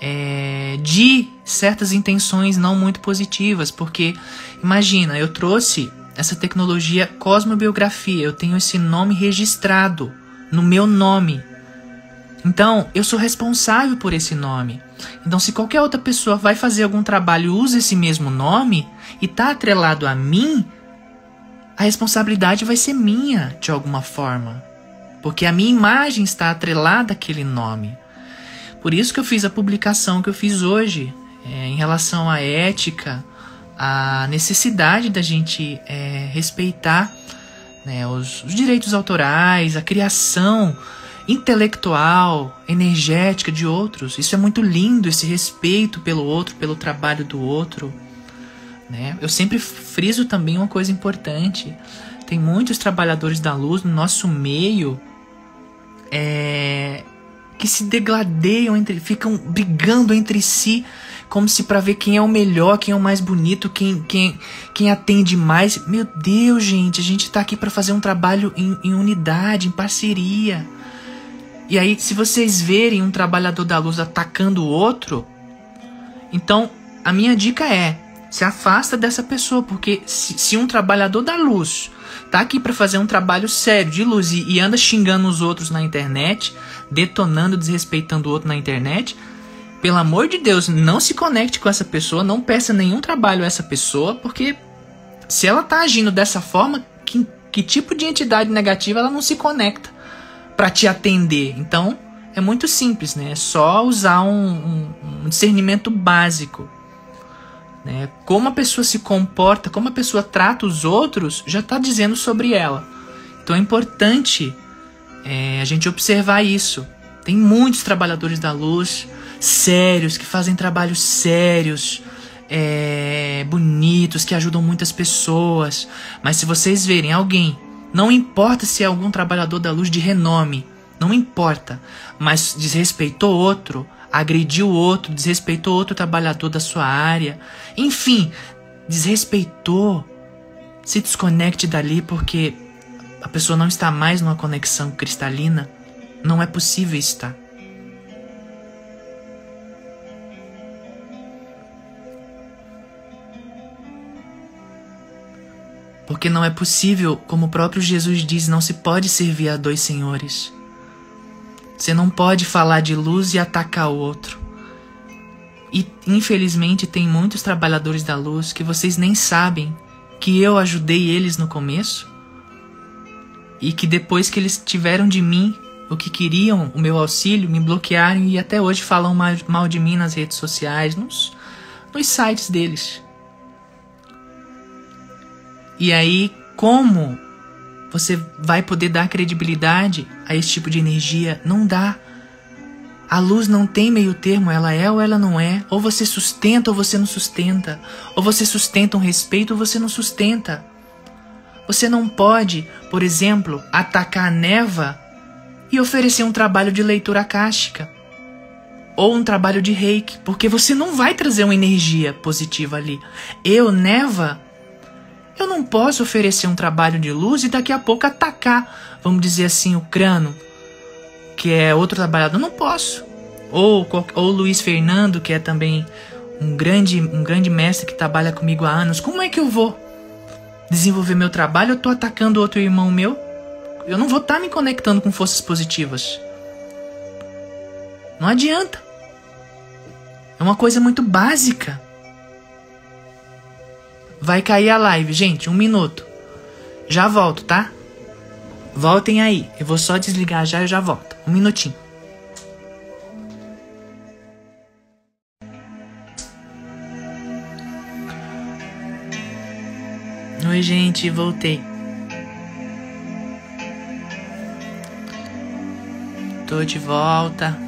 é, de certas intenções não muito positivas, porque imagina, eu trouxe essa tecnologia cosmobiografia, eu tenho esse nome registrado no meu nome. Então, eu sou responsável por esse nome. Então, se qualquer outra pessoa vai fazer algum trabalho e usa esse mesmo nome e está atrelado a mim, a responsabilidade vai ser minha de alguma forma. Porque a minha imagem está atrelada àquele nome. Por isso que eu fiz a publicação que eu fiz hoje, é, em relação à ética, à necessidade da gente é, respeitar né, os, os direitos autorais, a criação intelectual, energética de outros. Isso é muito lindo, esse respeito pelo outro, pelo trabalho do outro. Né? Eu sempre friso também uma coisa importante. Tem muitos trabalhadores da luz no nosso meio é, que se degladeiam entre, ficam brigando entre si, como se para ver quem é o melhor, quem é o mais bonito, quem quem quem atende mais. Meu Deus, gente, a gente tá aqui para fazer um trabalho em, em unidade, em parceria. E aí, se vocês verem um trabalhador da luz atacando o outro, então a minha dica é: se afasta dessa pessoa, porque se, se um trabalhador da luz tá aqui para fazer um trabalho sério de luz e, e anda xingando os outros na internet, detonando, desrespeitando o outro na internet, pelo amor de Deus, não se conecte com essa pessoa, não peça nenhum trabalho a essa pessoa, porque se ela tá agindo dessa forma, que, que tipo de entidade negativa ela não se conecta para te atender? Então, é muito simples, né? É só usar um, um, um discernimento básico. Né? Como a pessoa se comporta, como a pessoa trata os outros, já está dizendo sobre ela. Então é importante é, a gente observar isso. Tem muitos trabalhadores da luz sérios, que fazem trabalhos sérios, é, bonitos, que ajudam muitas pessoas. Mas se vocês verem alguém, não importa se é algum trabalhador da luz de renome, não importa, mas desrespeitou outro, agrediu outro, desrespeitou outro trabalhador da sua área, enfim, desrespeitou. Se desconecte dali porque a pessoa não está mais numa conexão cristalina. Não é possível estar. Porque não é possível, como o próprio Jesus diz, não se pode servir a dois senhores. Você não pode falar de luz e atacar o outro. E infelizmente tem muitos trabalhadores da luz que vocês nem sabem que eu ajudei eles no começo e que depois que eles tiveram de mim o que queriam, o meu auxílio, me bloquearam e até hoje falam mal de mim nas redes sociais, nos, nos sites deles. E aí, como você vai poder dar credibilidade a esse tipo de energia? Não dá. A luz não tem meio termo, ela é ou ela não é. Ou você sustenta ou você não sustenta. Ou você sustenta um respeito ou você não sustenta. Você não pode, por exemplo, atacar a neva e oferecer um trabalho de leitura akáshica. Ou um trabalho de reiki, porque você não vai trazer uma energia positiva ali. Eu, neva, eu não posso oferecer um trabalho de luz e daqui a pouco atacar, vamos dizer assim, o crânio, que é outro trabalhador. Não posso. Ou, ou Luiz Fernando, que é também um grande, um grande mestre que trabalha comigo há anos. Como é que eu vou desenvolver meu trabalho? Eu tô atacando outro irmão meu. Eu não vou estar tá me conectando com forças positivas. Não adianta. É uma coisa muito básica. Vai cair a live, gente, um minuto. Já volto, tá? Voltem aí. Eu vou só desligar já e já volto. Um minutinho. Oi, gente, voltei. Tô de volta.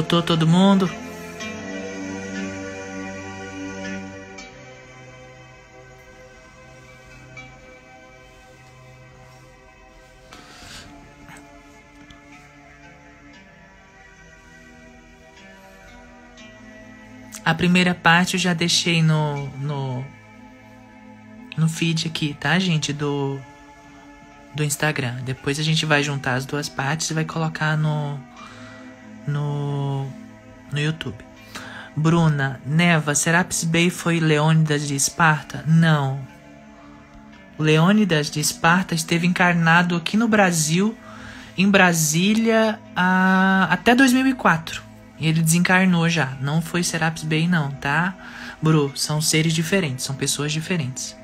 Voltou todo mundo? A primeira parte eu já deixei no, no, no feed aqui, tá, gente? Do, do Instagram. Depois a gente vai juntar as duas partes e vai colocar no no no YouTube. Bruna, Neva, Serapis Bey foi Leônidas de Esparta? Não. Leônidas de Esparta esteve encarnado aqui no Brasil, em Brasília, a, até 2004. E ele desencarnou já. Não foi Serapis Bey, não, tá? Bru, são seres diferentes, são pessoas diferentes.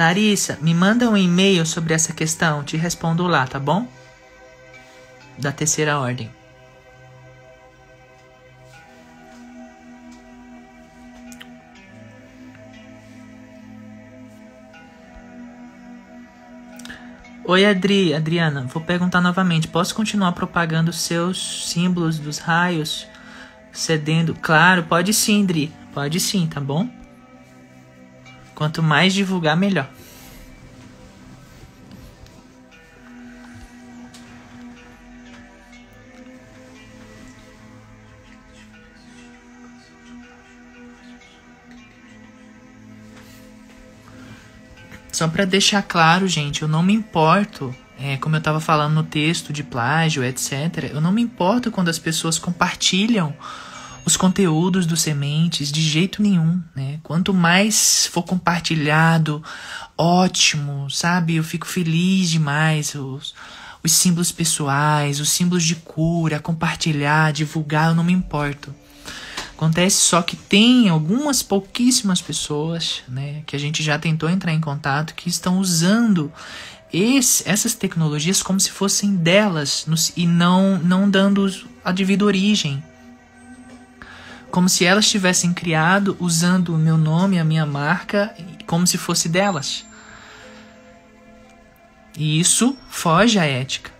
Larissa, me manda um e-mail sobre essa questão, te respondo lá, tá bom? Da terceira ordem. Oi, Adri, Adriana, vou perguntar novamente. Posso continuar propagando seus símbolos dos raios? Cedendo? Claro, pode sim, Adri. Pode sim, tá bom? Quanto mais divulgar, melhor. Só para deixar claro, gente, eu não me importo, é, como eu estava falando no texto de plágio, etc. Eu não me importo quando as pessoas compartilham os conteúdos do Sementes de jeito nenhum, né? Quanto mais for compartilhado, ótimo, sabe? Eu fico feliz demais. Os, os símbolos pessoais, os símbolos de cura, compartilhar, divulgar, eu não me importo. Acontece só que tem algumas pouquíssimas pessoas, né, que a gente já tentou entrar em contato, que estão usando esse, essas tecnologias como se fossem delas e não, não dando a devida origem como se elas tivessem criado usando o meu nome, a minha marca, como se fosse delas. E isso foge à ética.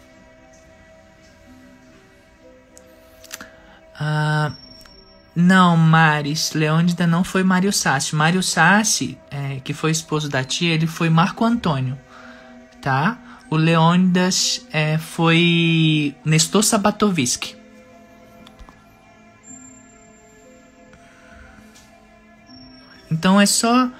Ah, não, Maris, Leônida não foi Mário Sassi. Mário Sassi, é, que foi esposo da tia, ele foi Marco Antônio, tá? O Leônidas é, foi Nestor Sabatoviski. Então é só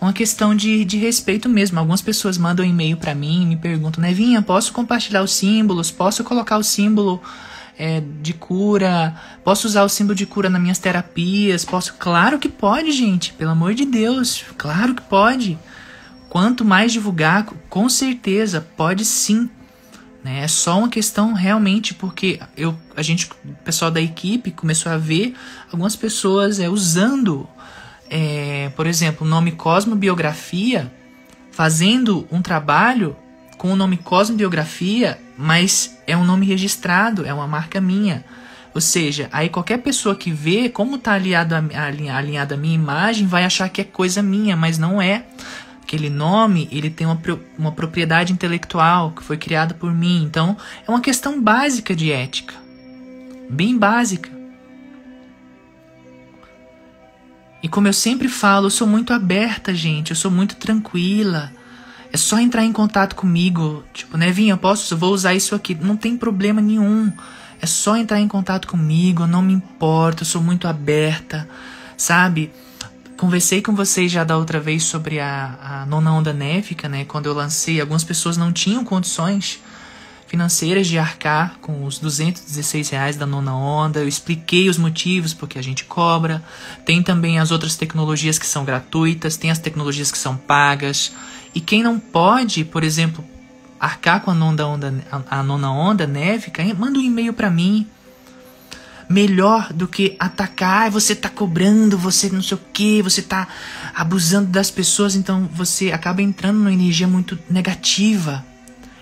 uma questão de, de respeito mesmo. Algumas pessoas mandam e-mail para mim me perguntam, Nevinha, posso compartilhar os símbolos? Posso colocar o símbolo é, de cura? Posso usar o símbolo de cura nas minhas terapias? Posso? Claro que pode, gente. Pelo amor de Deus. Claro que pode. Quanto mais divulgar, com certeza, pode sim. Né? É só uma questão realmente porque eu, a gente, o pessoal da equipe começou a ver algumas pessoas é, usando é, por exemplo, o nome Cosmobiografia, fazendo um trabalho com o nome Cosmobiografia, mas é um nome registrado, é uma marca minha. Ou seja, aí qualquer pessoa que vê como está alinhado a, alinhada a minha imagem vai achar que é coisa minha, mas não é. Aquele nome, ele tem uma, uma propriedade intelectual que foi criada por mim. Então, é uma questão básica de ética. Bem básica. E como eu sempre falo, eu sou muito aberta, gente. Eu sou muito tranquila. É só entrar em contato comigo. Tipo, Nevinha, eu posso, eu vou usar isso aqui. Não tem problema nenhum. É só entrar em contato comigo. Eu não me importo. Eu sou muito aberta. Sabe? Conversei com vocês já da outra vez sobre a, a nona onda néfica, né? Quando eu lancei, algumas pessoas não tinham condições financeiras de arcar com os 216 reais da nona onda. Eu expliquei os motivos porque a gente cobra. Tem também as outras tecnologias que são gratuitas, tem as tecnologias que são pagas. E quem não pode, por exemplo, arcar com a nona onda, a, nona onda névica, manda um e-mail para mim. Melhor do que atacar, você tá cobrando, você não sei o que, você tá abusando das pessoas, então você acaba entrando numa energia muito negativa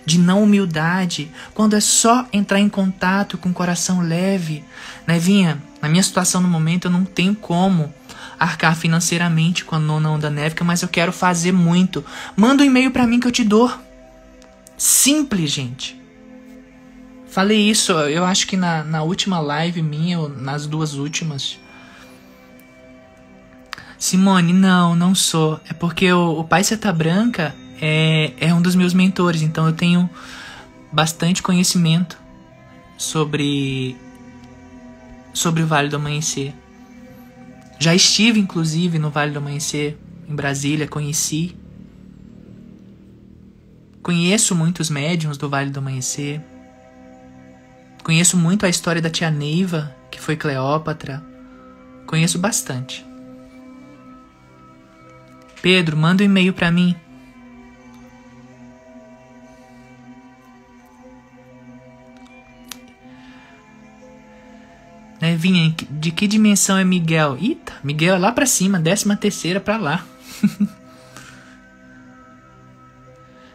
de não humildade, quando é só entrar em contato com o coração leve. Nevinha, na minha situação no momento eu não tenho como arcar financeiramente com a nona onda névica, mas eu quero fazer muito. Manda um e-mail para mim que eu te dou. Simples, gente. Falei isso, eu acho que na, na última live minha, ou nas duas últimas. Simone, não, não sou. É porque o, o Pai Seta Branca é, é um dos meus mentores, então eu tenho bastante conhecimento sobre sobre o Vale do Amanhecer. Já estive inclusive no Vale do Amanhecer em Brasília, conheci. Conheço muitos médiums do Vale do Amanhecer. Conheço muito a história da tia Neiva, que foi Cleópatra. Conheço bastante. Pedro, manda um e-mail para mim. Né? Vinha, de que dimensão é Miguel? Eita, Miguel é lá pra cima, décima terceira pra lá.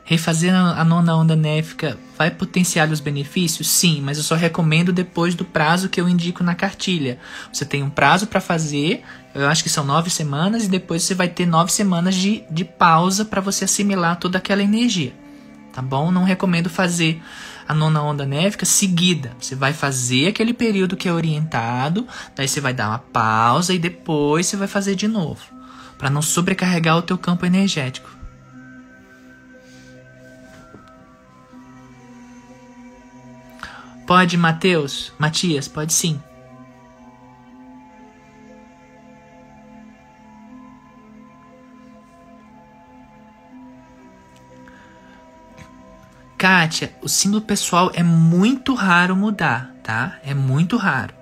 Refazer a nona onda néfica vai potenciar os benefícios? Sim, mas eu só recomendo depois do prazo que eu indico na cartilha. Você tem um prazo para fazer, eu acho que são nove semanas, e depois você vai ter nove semanas de, de pausa para você assimilar toda aquela energia. Tá bom? Não recomendo fazer a nona onda néfica seguida. Você vai fazer aquele período que é orientado, daí você vai dar uma pausa e depois você vai fazer de novo, para não sobrecarregar o teu campo energético. Pode, Mateus? Matias, pode sim. Kátia, o símbolo pessoal é muito raro mudar, tá? É muito raro.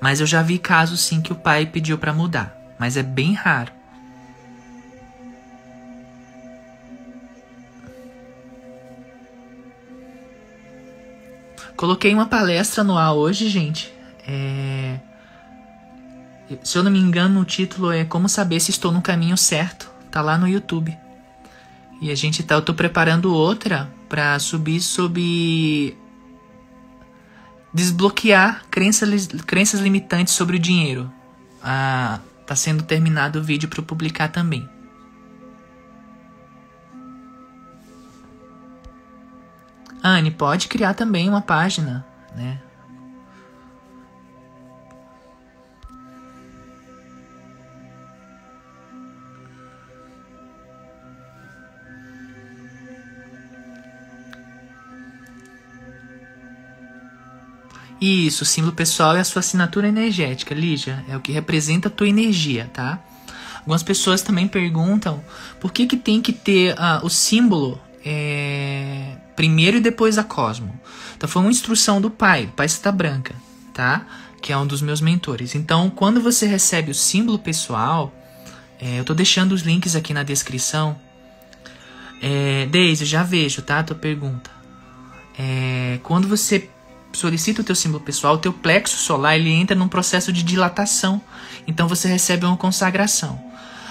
Mas eu já vi casos sim que o pai pediu para mudar, mas é bem raro. Coloquei uma palestra no ar hoje, gente. É... Se eu não me engano, o título é Como Saber Se Estou no Caminho Certo. Tá lá no YouTube. E a gente tá, eu tô preparando outra para subir sobre desbloquear crenças, crenças limitantes sobre o dinheiro. ah, tá sendo terminado o vídeo para publicar também. Anne, pode criar também uma página, né? Isso, símbolo pessoal é a sua assinatura energética, Lígia. É o que representa a tua energia, tá? Algumas pessoas também perguntam por que, que tem que ter uh, o símbolo é, primeiro e depois a Cosmo. Então foi uma instrução do pai, pai Cita Branca, tá? Que é um dos meus mentores. Então, quando você recebe o símbolo pessoal, é, eu tô deixando os links aqui na descrição. É, Deise, já vejo, tá? A tua pergunta. É, quando você solicita o teu símbolo pessoal, o teu plexo solar ele entra num processo de dilatação. Então você recebe uma consagração.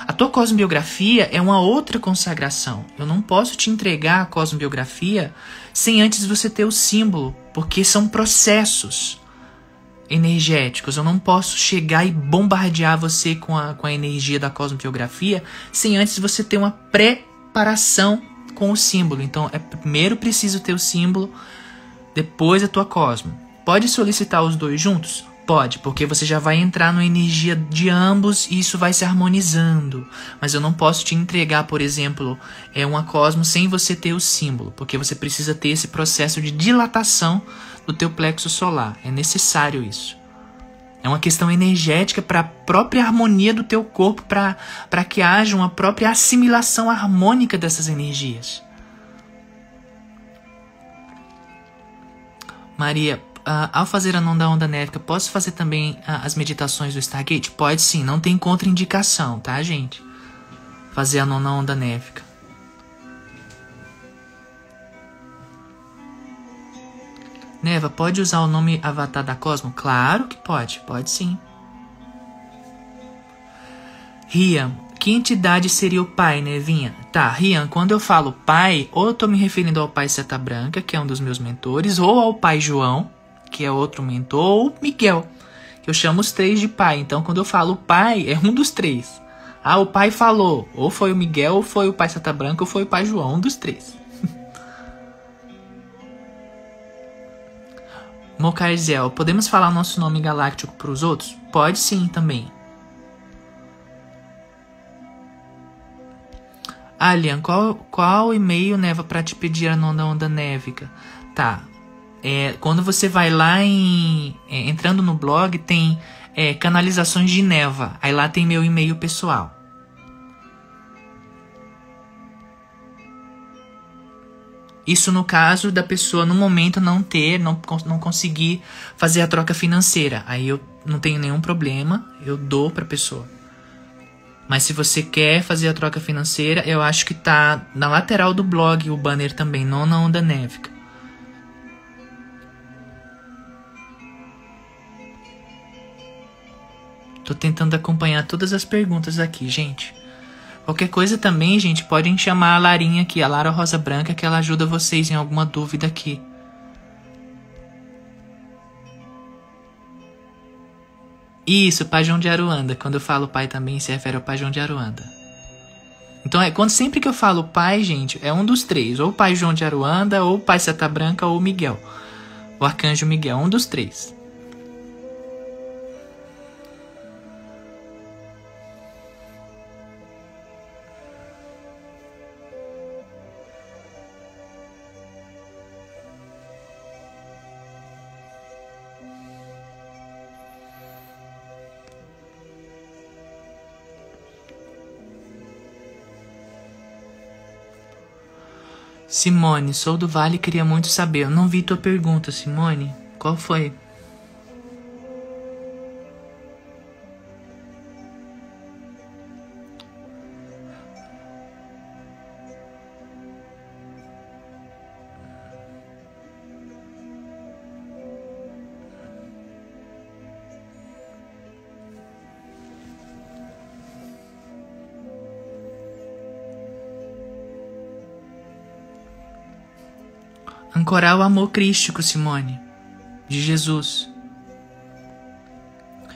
A tua cosmobiografia é uma outra consagração. Eu não posso te entregar a cosmobiografia sem antes você ter o símbolo, porque são processos energéticos. Eu não posso chegar e bombardear você com a, com a energia da cosmobiografia sem antes você ter uma preparação com o símbolo. Então, é primeiro preciso ter o símbolo depois a tua Cosmo. Pode solicitar os dois juntos? Pode, porque você já vai entrar na energia de ambos e isso vai se harmonizando. Mas eu não posso te entregar, por exemplo, é uma Cosmo sem você ter o símbolo, porque você precisa ter esse processo de dilatação do teu plexo solar. É necessário isso. É uma questão energética para a própria harmonia do teu corpo, para que haja uma própria assimilação harmônica dessas energias. Maria, uh, ao fazer a não da onda néfica, posso fazer também uh, as meditações do Stargate? Pode sim, não tem contraindicação, tá, gente? Fazer a nona onda néfica. Neva, pode usar o nome Avatar da Cosmo? Claro que pode, pode sim. Rian, que entidade seria o pai, Nevinha? Tá, Rian, quando eu falo pai, ou eu tô me referindo ao pai Seta Branca, que é um dos meus mentores, ou ao pai João, que é outro mentor, ou Miguel, que eu chamo os três de pai. Então, quando eu falo pai, é um dos três. Ah, o pai falou, ou foi o Miguel, ou foi o pai Seta Branca, ou foi o pai João, um dos três. Mocarzel, podemos falar o nosso nome galáctico para os outros? Pode sim também. Alian, qual, qual e-mail neva para te pedir a nona onda névica? Tá. É, quando você vai lá em. É, entrando no blog, tem é, canalizações de neva. Aí lá tem meu e-mail pessoal. Isso no caso da pessoa no momento não ter, não, não conseguir fazer a troca financeira. Aí eu não tenho nenhum problema, eu dou para pessoa. Mas se você quer fazer a troca financeira, eu acho que tá na lateral do blog o banner também, não na onda névica. Tô tentando acompanhar todas as perguntas aqui, gente. Qualquer coisa também, gente, podem chamar a Larinha aqui, a Lara Rosa Branca, que ela ajuda vocês em alguma dúvida aqui. Isso, Pai João de Aruanda. Quando eu falo pai também se refere ao Pai João de Aruanda. Então, é quando sempre que eu falo pai, gente, é um dos três. Ou Pai João de Aruanda, ou Pai Seta Branca, ou Miguel. O Arcanjo Miguel, um dos três. Simone, sou do Vale e queria muito saber. Eu não vi tua pergunta, Simone. Qual foi? Ancorar o amor crístico, Simone, de Jesus.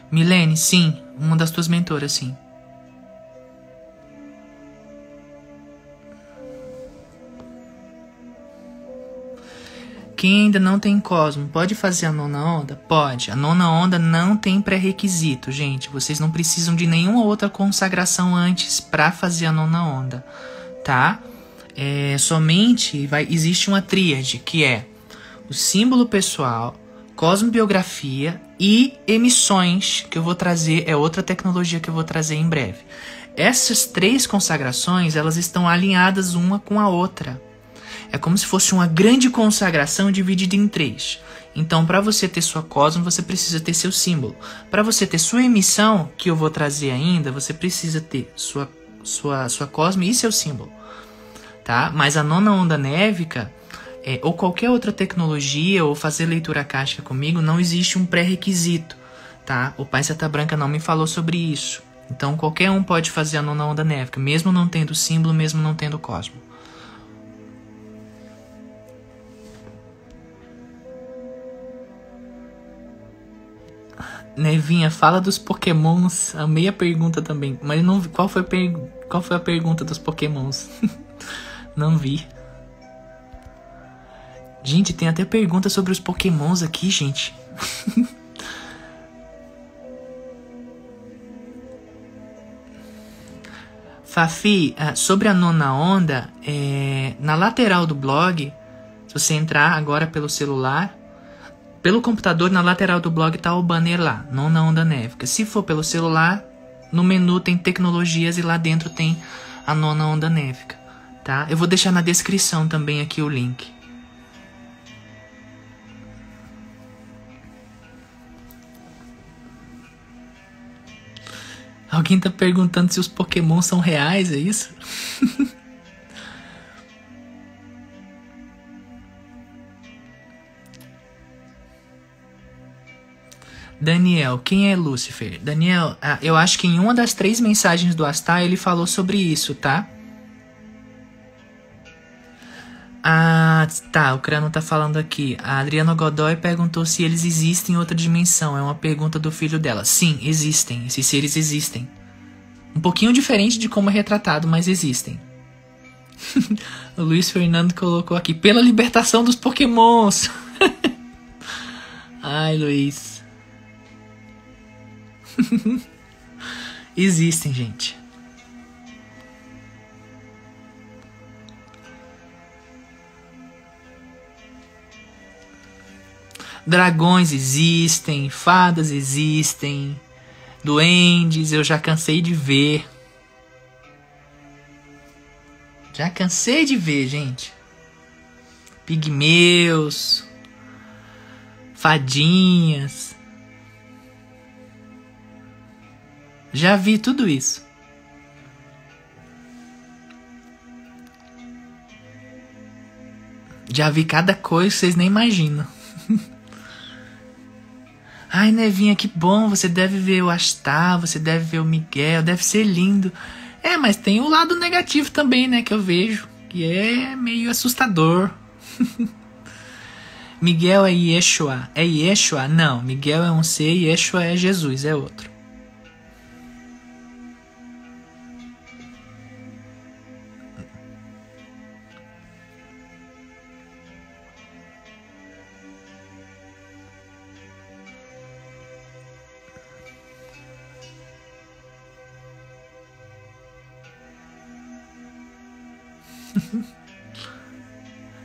Milene, sim, Uma das tuas mentoras, sim. Quem ainda não tem Cosmo, pode fazer a nona onda? Pode. A nona onda não tem pré-requisito, gente. Vocês não precisam de nenhuma outra consagração antes para fazer a nona onda, tá? É, somente vai, existe uma tríade, que é o símbolo pessoal, cosmobiografia e emissões, que eu vou trazer, é outra tecnologia que eu vou trazer em breve. Essas três consagrações, elas estão alinhadas uma com a outra. É como se fosse uma grande consagração dividida em três. Então, para você ter sua cosmo, você precisa ter seu símbolo. Para você ter sua emissão, que eu vou trazer ainda, você precisa ter sua sua sua cosmo e seu símbolo, tá? Mas a nona onda névica é, ou qualquer outra tecnologia ou fazer leitura caixa comigo, não existe um pré-requisito, tá? O Pai Seta Branca não me falou sobre isso. Então, qualquer um pode fazer a nona onda névica, mesmo não tendo símbolo, mesmo não tendo cosmo. Nevinha, fala dos pokémons. Amei a pergunta também. Mas não qual foi, qual foi a pergunta dos pokémons? não vi. Gente, tem até pergunta sobre os pokémons aqui, gente. Fafi, ah, sobre a nona onda, é, na lateral do blog, se você entrar agora pelo celular, pelo computador, na lateral do blog tá o banner lá, Nona Onda Névica. Se for pelo celular, no menu tem tecnologias e lá dentro tem a Nona Onda Névica, tá? Eu vou deixar na descrição também aqui o link. Alguém tá perguntando se os Pokémon são reais, é isso? Daniel, quem é Lúcifer? Daniel, ah, eu acho que em uma das três mensagens do Astar ele falou sobre isso, tá? Ah, tá, o Crano tá falando aqui. A Adriana Godoy perguntou se eles existem em outra dimensão. É uma pergunta do filho dela. Sim, existem. Esses seres existem. Um pouquinho diferente de como é retratado, mas existem. o Luiz Fernando colocou aqui. Pela libertação dos pokémons. Ai, Luiz. Existem, gente. Dragões existem, fadas existem, duendes eu já cansei de ver. Já cansei de ver, gente. Pigmeus, fadinhas. Já vi tudo isso. Já vi cada coisa vocês nem imaginam. Ai, Nevinha, que bom. Você deve ver o Astar, você deve ver o Miguel, deve ser lindo. É, mas tem o lado negativo também, né? Que eu vejo. Que é meio assustador. Miguel é Yeshua. É Yeshua? Não, Miguel é um ser, Yeshua é Jesus, é outro.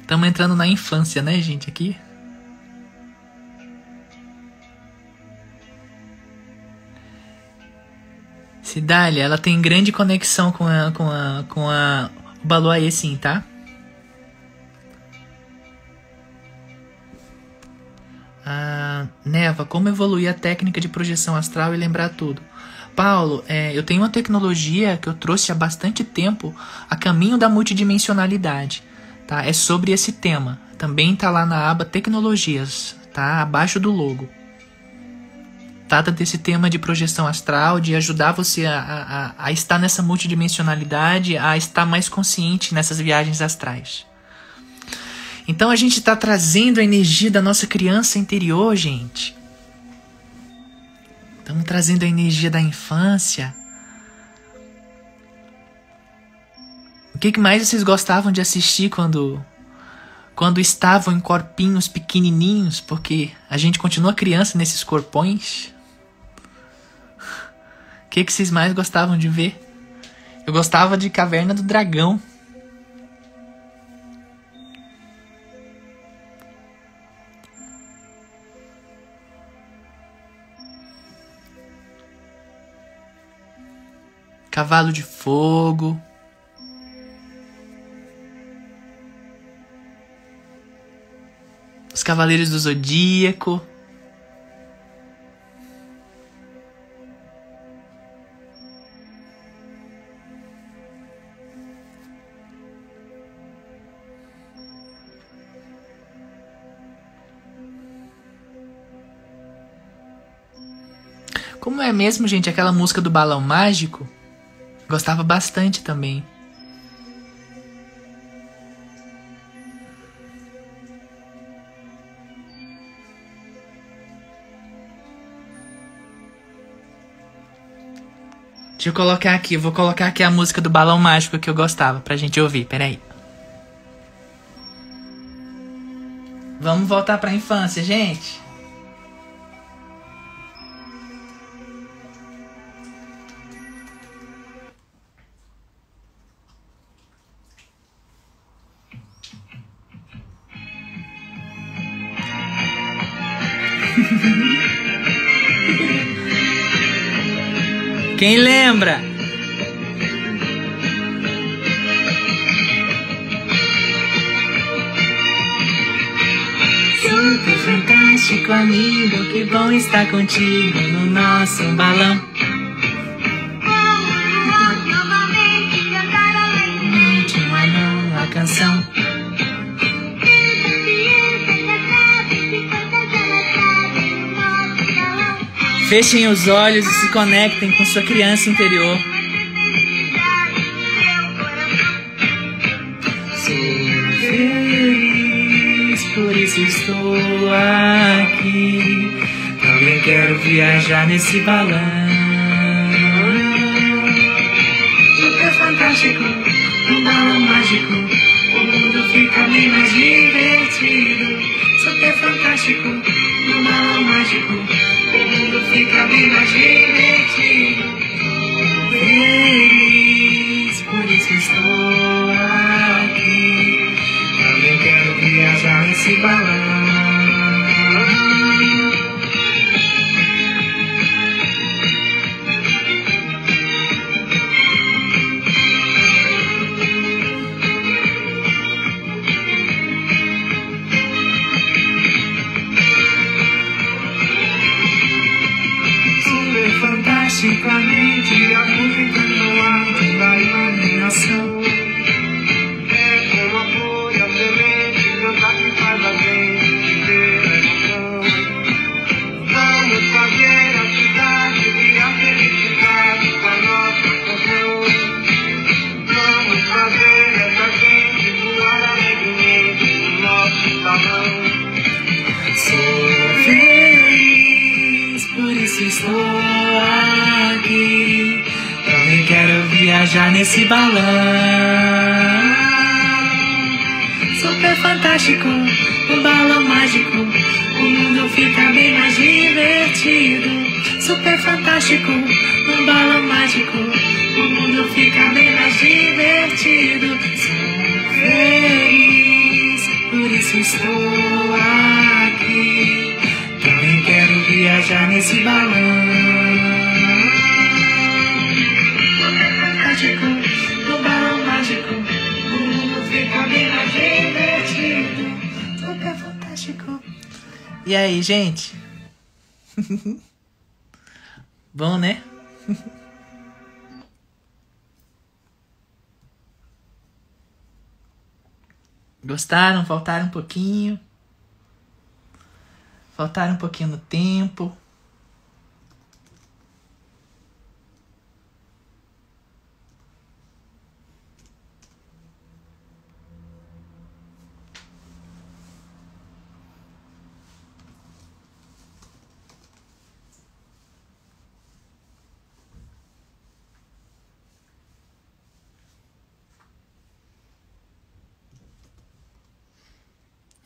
Estamos entrando na infância, né, gente, aqui? Cidália, ela tem grande conexão com a com a com a Baluaê, sim, tá? Ah, Neva, como evoluir a técnica de projeção astral e lembrar tudo? Paulo, é, eu tenho uma tecnologia que eu trouxe há bastante tempo a caminho da multidimensionalidade. Tá? É sobre esse tema. Também está lá na aba Tecnologias, tá? abaixo do logo. Trata desse tema de projeção astral, de ajudar você a, a, a estar nessa multidimensionalidade, a estar mais consciente nessas viagens astrais. Então a gente está trazendo a energia da nossa criança interior, gente Estamos trazendo a energia da infância. O que, mais vocês gostavam de assistir quando quando estavam em corpinhos pequenininhos, porque a gente continua criança nesses corpões? O que, que vocês mais gostavam de ver? Eu gostava de Caverna do Dragão. Cavalo de Fogo. Os Cavaleiros do Zodíaco. Como é mesmo, gente, aquela música do balão mágico? Gostava bastante também. Deixa eu colocar aqui, eu vou colocar aqui a música do Balão Mágico que eu gostava pra gente ouvir, peraí. Vamos voltar pra infância, gente. Lembra? Super fantástico amigo, que bom estar contigo no nosso balão. Fechem os olhos e se conectem com sua criança interior. Sou feliz, por isso estou aqui. Também quero viajar nesse balão. Super fantástico, um balão mágico. O mundo fica bem mais divertido. Super fantástico, um balão mágico fica bem mais Gostaram? Faltaram um pouquinho? Faltaram um pouquinho no tempo?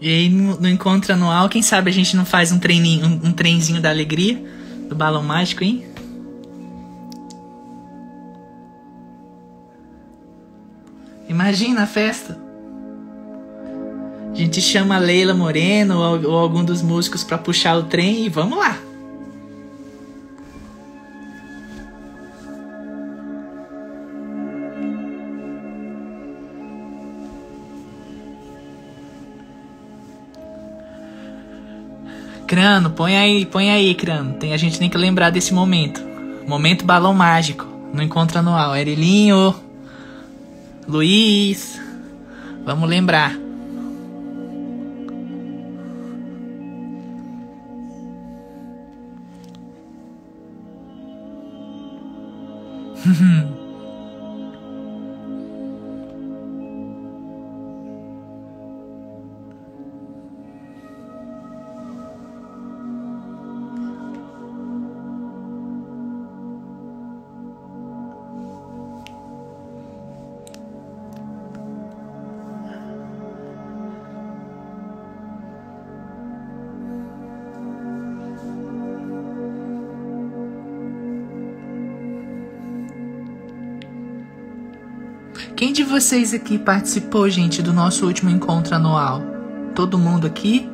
E aí no, no, encontro anual, quem sabe a gente não faz um treininho, um, um trenzinho da alegria do balão mágico, hein? Imagina a festa. A gente chama a Leila Moreno ou, ou algum dos músicos para puxar o trem e vamos lá. Crano, põe aí, põe aí, Crano. Tem, a gente tem que lembrar desse momento. Momento balão mágico. No encontro anual. Erilinho. Luiz. Vamos lembrar. Vocês aqui participou, gente, do nosso último encontro anual? Todo mundo aqui?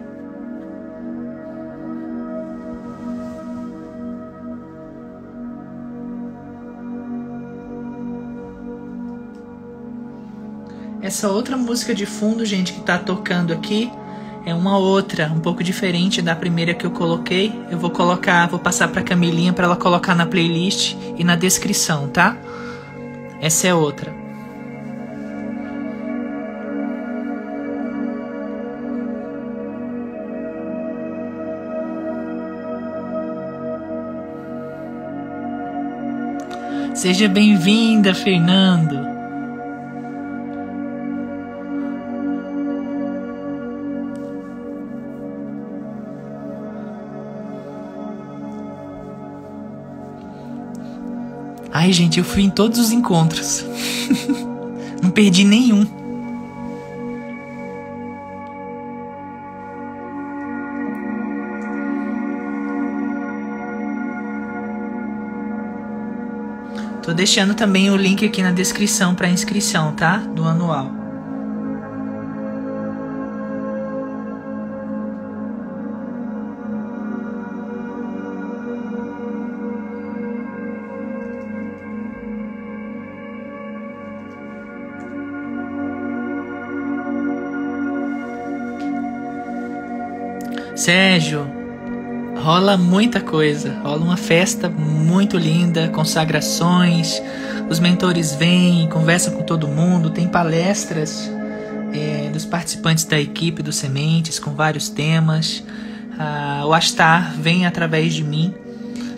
Essa outra música de fundo, gente, que tá tocando aqui é uma outra, um pouco diferente da primeira que eu coloquei. Eu vou colocar, vou passar para Camilinha para ela colocar na playlist e na descrição, tá? Essa é outra. Seja bem-vinda, Fernando. Ai, gente, eu fui em todos os encontros. Não perdi nenhum. Tô deixando também o link aqui na descrição para inscrição, tá? Do anual. Sérgio, rola muita coisa, rola uma festa muito linda, consagrações, os mentores vêm, conversam com todo mundo, tem palestras é, dos participantes da equipe do Sementes com vários temas. Ah, o Astar vem através de mim,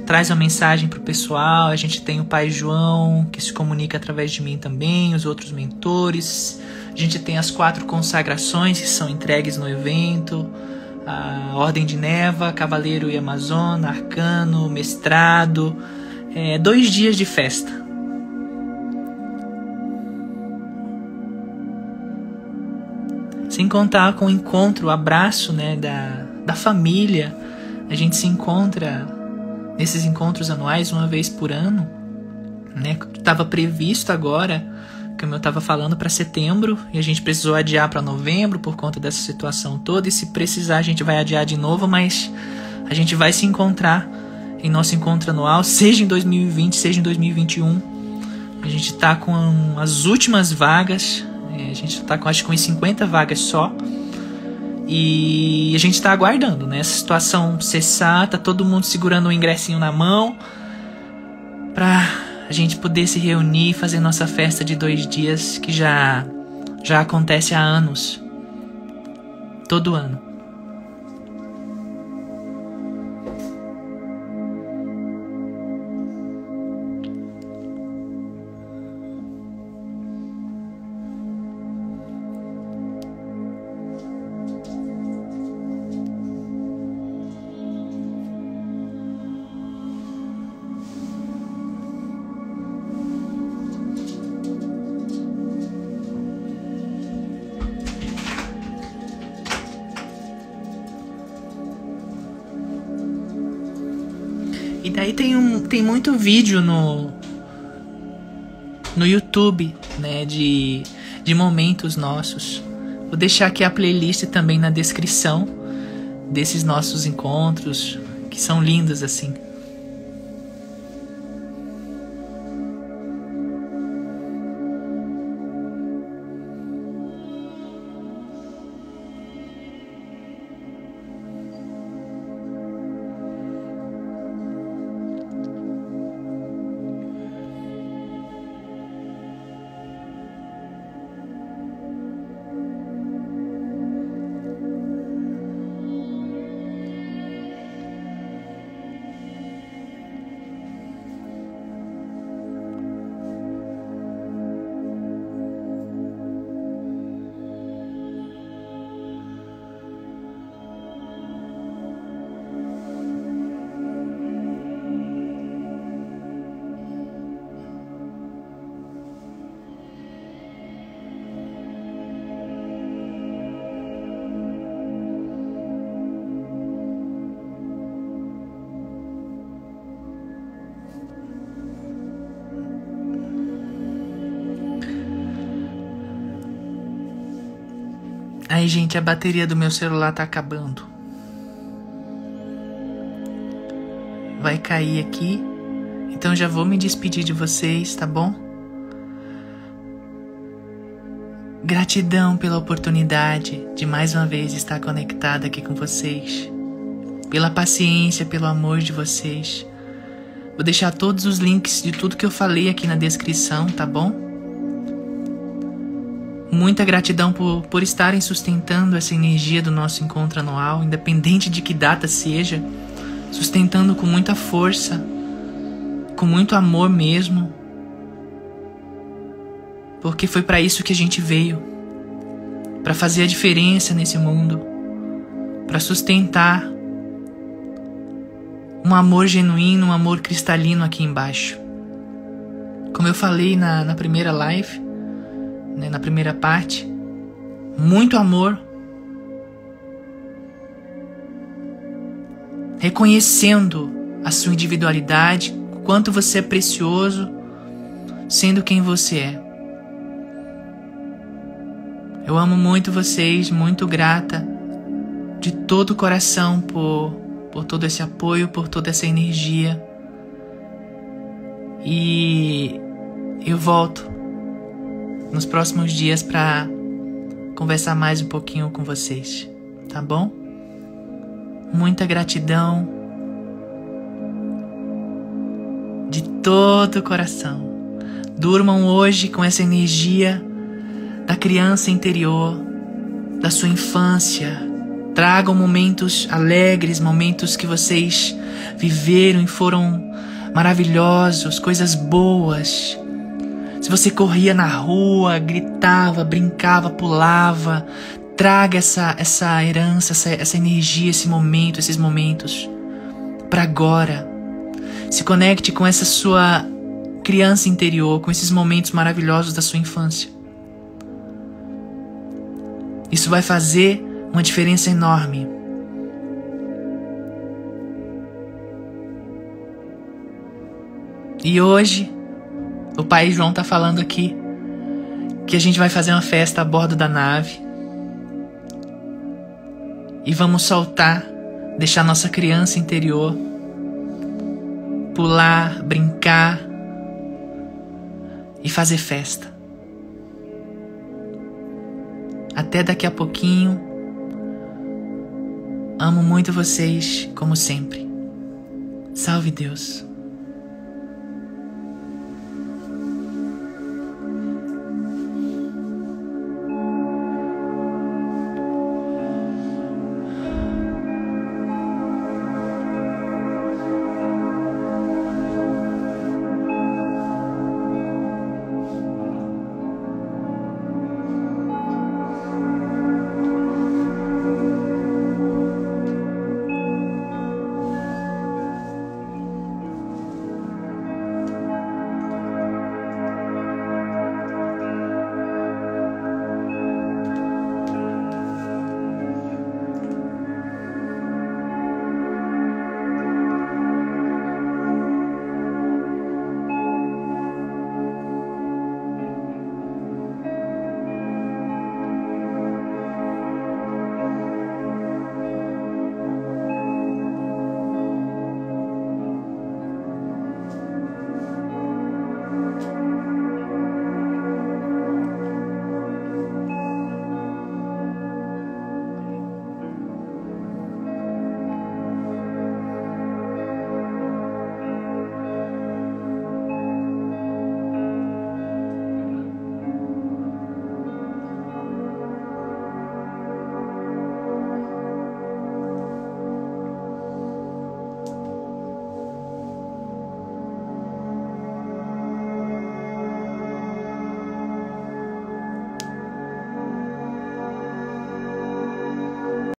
traz uma mensagem para o pessoal. A gente tem o Pai João que se comunica através de mim também, os outros mentores. A gente tem as quatro consagrações que são entregues no evento a Ordem de Neva, Cavaleiro e Amazona, Arcano, Mestrado. É, dois dias de festa. Sem contar com o encontro, o abraço né, da, da família. A gente se encontra nesses encontros anuais uma vez por ano. Né? Estava previsto agora como eu estava falando, para setembro e a gente precisou adiar para novembro por conta dessa situação toda. E se precisar, a gente vai adiar de novo, mas a gente vai se encontrar em nosso encontro anual, seja em 2020, seja em 2021. A gente está com as últimas vagas, é, a gente está com acho que com 50 vagas só. E a gente está aguardando, né? Essa situação cessar, tá todo mundo segurando o ingressinho na mão para a gente poder se reunir e fazer nossa festa de dois dias que já já acontece há anos, todo ano. Muito vídeo no, no YouTube, né, de, de momentos nossos. Vou deixar aqui a playlist também na descrição desses nossos encontros, que são lindos assim. Ai, gente, a bateria do meu celular tá acabando. Vai cair aqui. Então já vou me despedir de vocês, tá bom? Gratidão pela oportunidade de mais uma vez estar conectada aqui com vocês. Pela paciência, pelo amor de vocês. Vou deixar todos os links de tudo que eu falei aqui na descrição, tá bom? Muita gratidão por, por estarem sustentando essa energia do nosso encontro anual, independente de que data seja, sustentando com muita força, com muito amor mesmo. Porque foi para isso que a gente veio para fazer a diferença nesse mundo, para sustentar um amor genuíno, um amor cristalino aqui embaixo. Como eu falei na, na primeira live, né, na primeira parte. Muito amor. Reconhecendo a sua individualidade, o quanto você é precioso, sendo quem você é. Eu amo muito vocês, muito grata de todo o coração por, por todo esse apoio, por toda essa energia. E eu volto nos próximos dias para conversar mais um pouquinho com vocês, tá bom? Muita gratidão de todo o coração. Durmam hoje com essa energia da criança interior, da sua infância. Tragam momentos alegres, momentos que vocês viveram e foram maravilhosos, coisas boas se você corria na rua, gritava, brincava, pulava, traga essa, essa herança, essa, essa energia, esse momento, esses momentos para agora. Se conecte com essa sua criança interior, com esses momentos maravilhosos da sua infância. Isso vai fazer uma diferença enorme. E hoje o pai João tá falando aqui que a gente vai fazer uma festa a bordo da nave. E vamos soltar, deixar nossa criança interior pular, brincar e fazer festa. Até daqui a pouquinho. Amo muito vocês, como sempre. Salve Deus.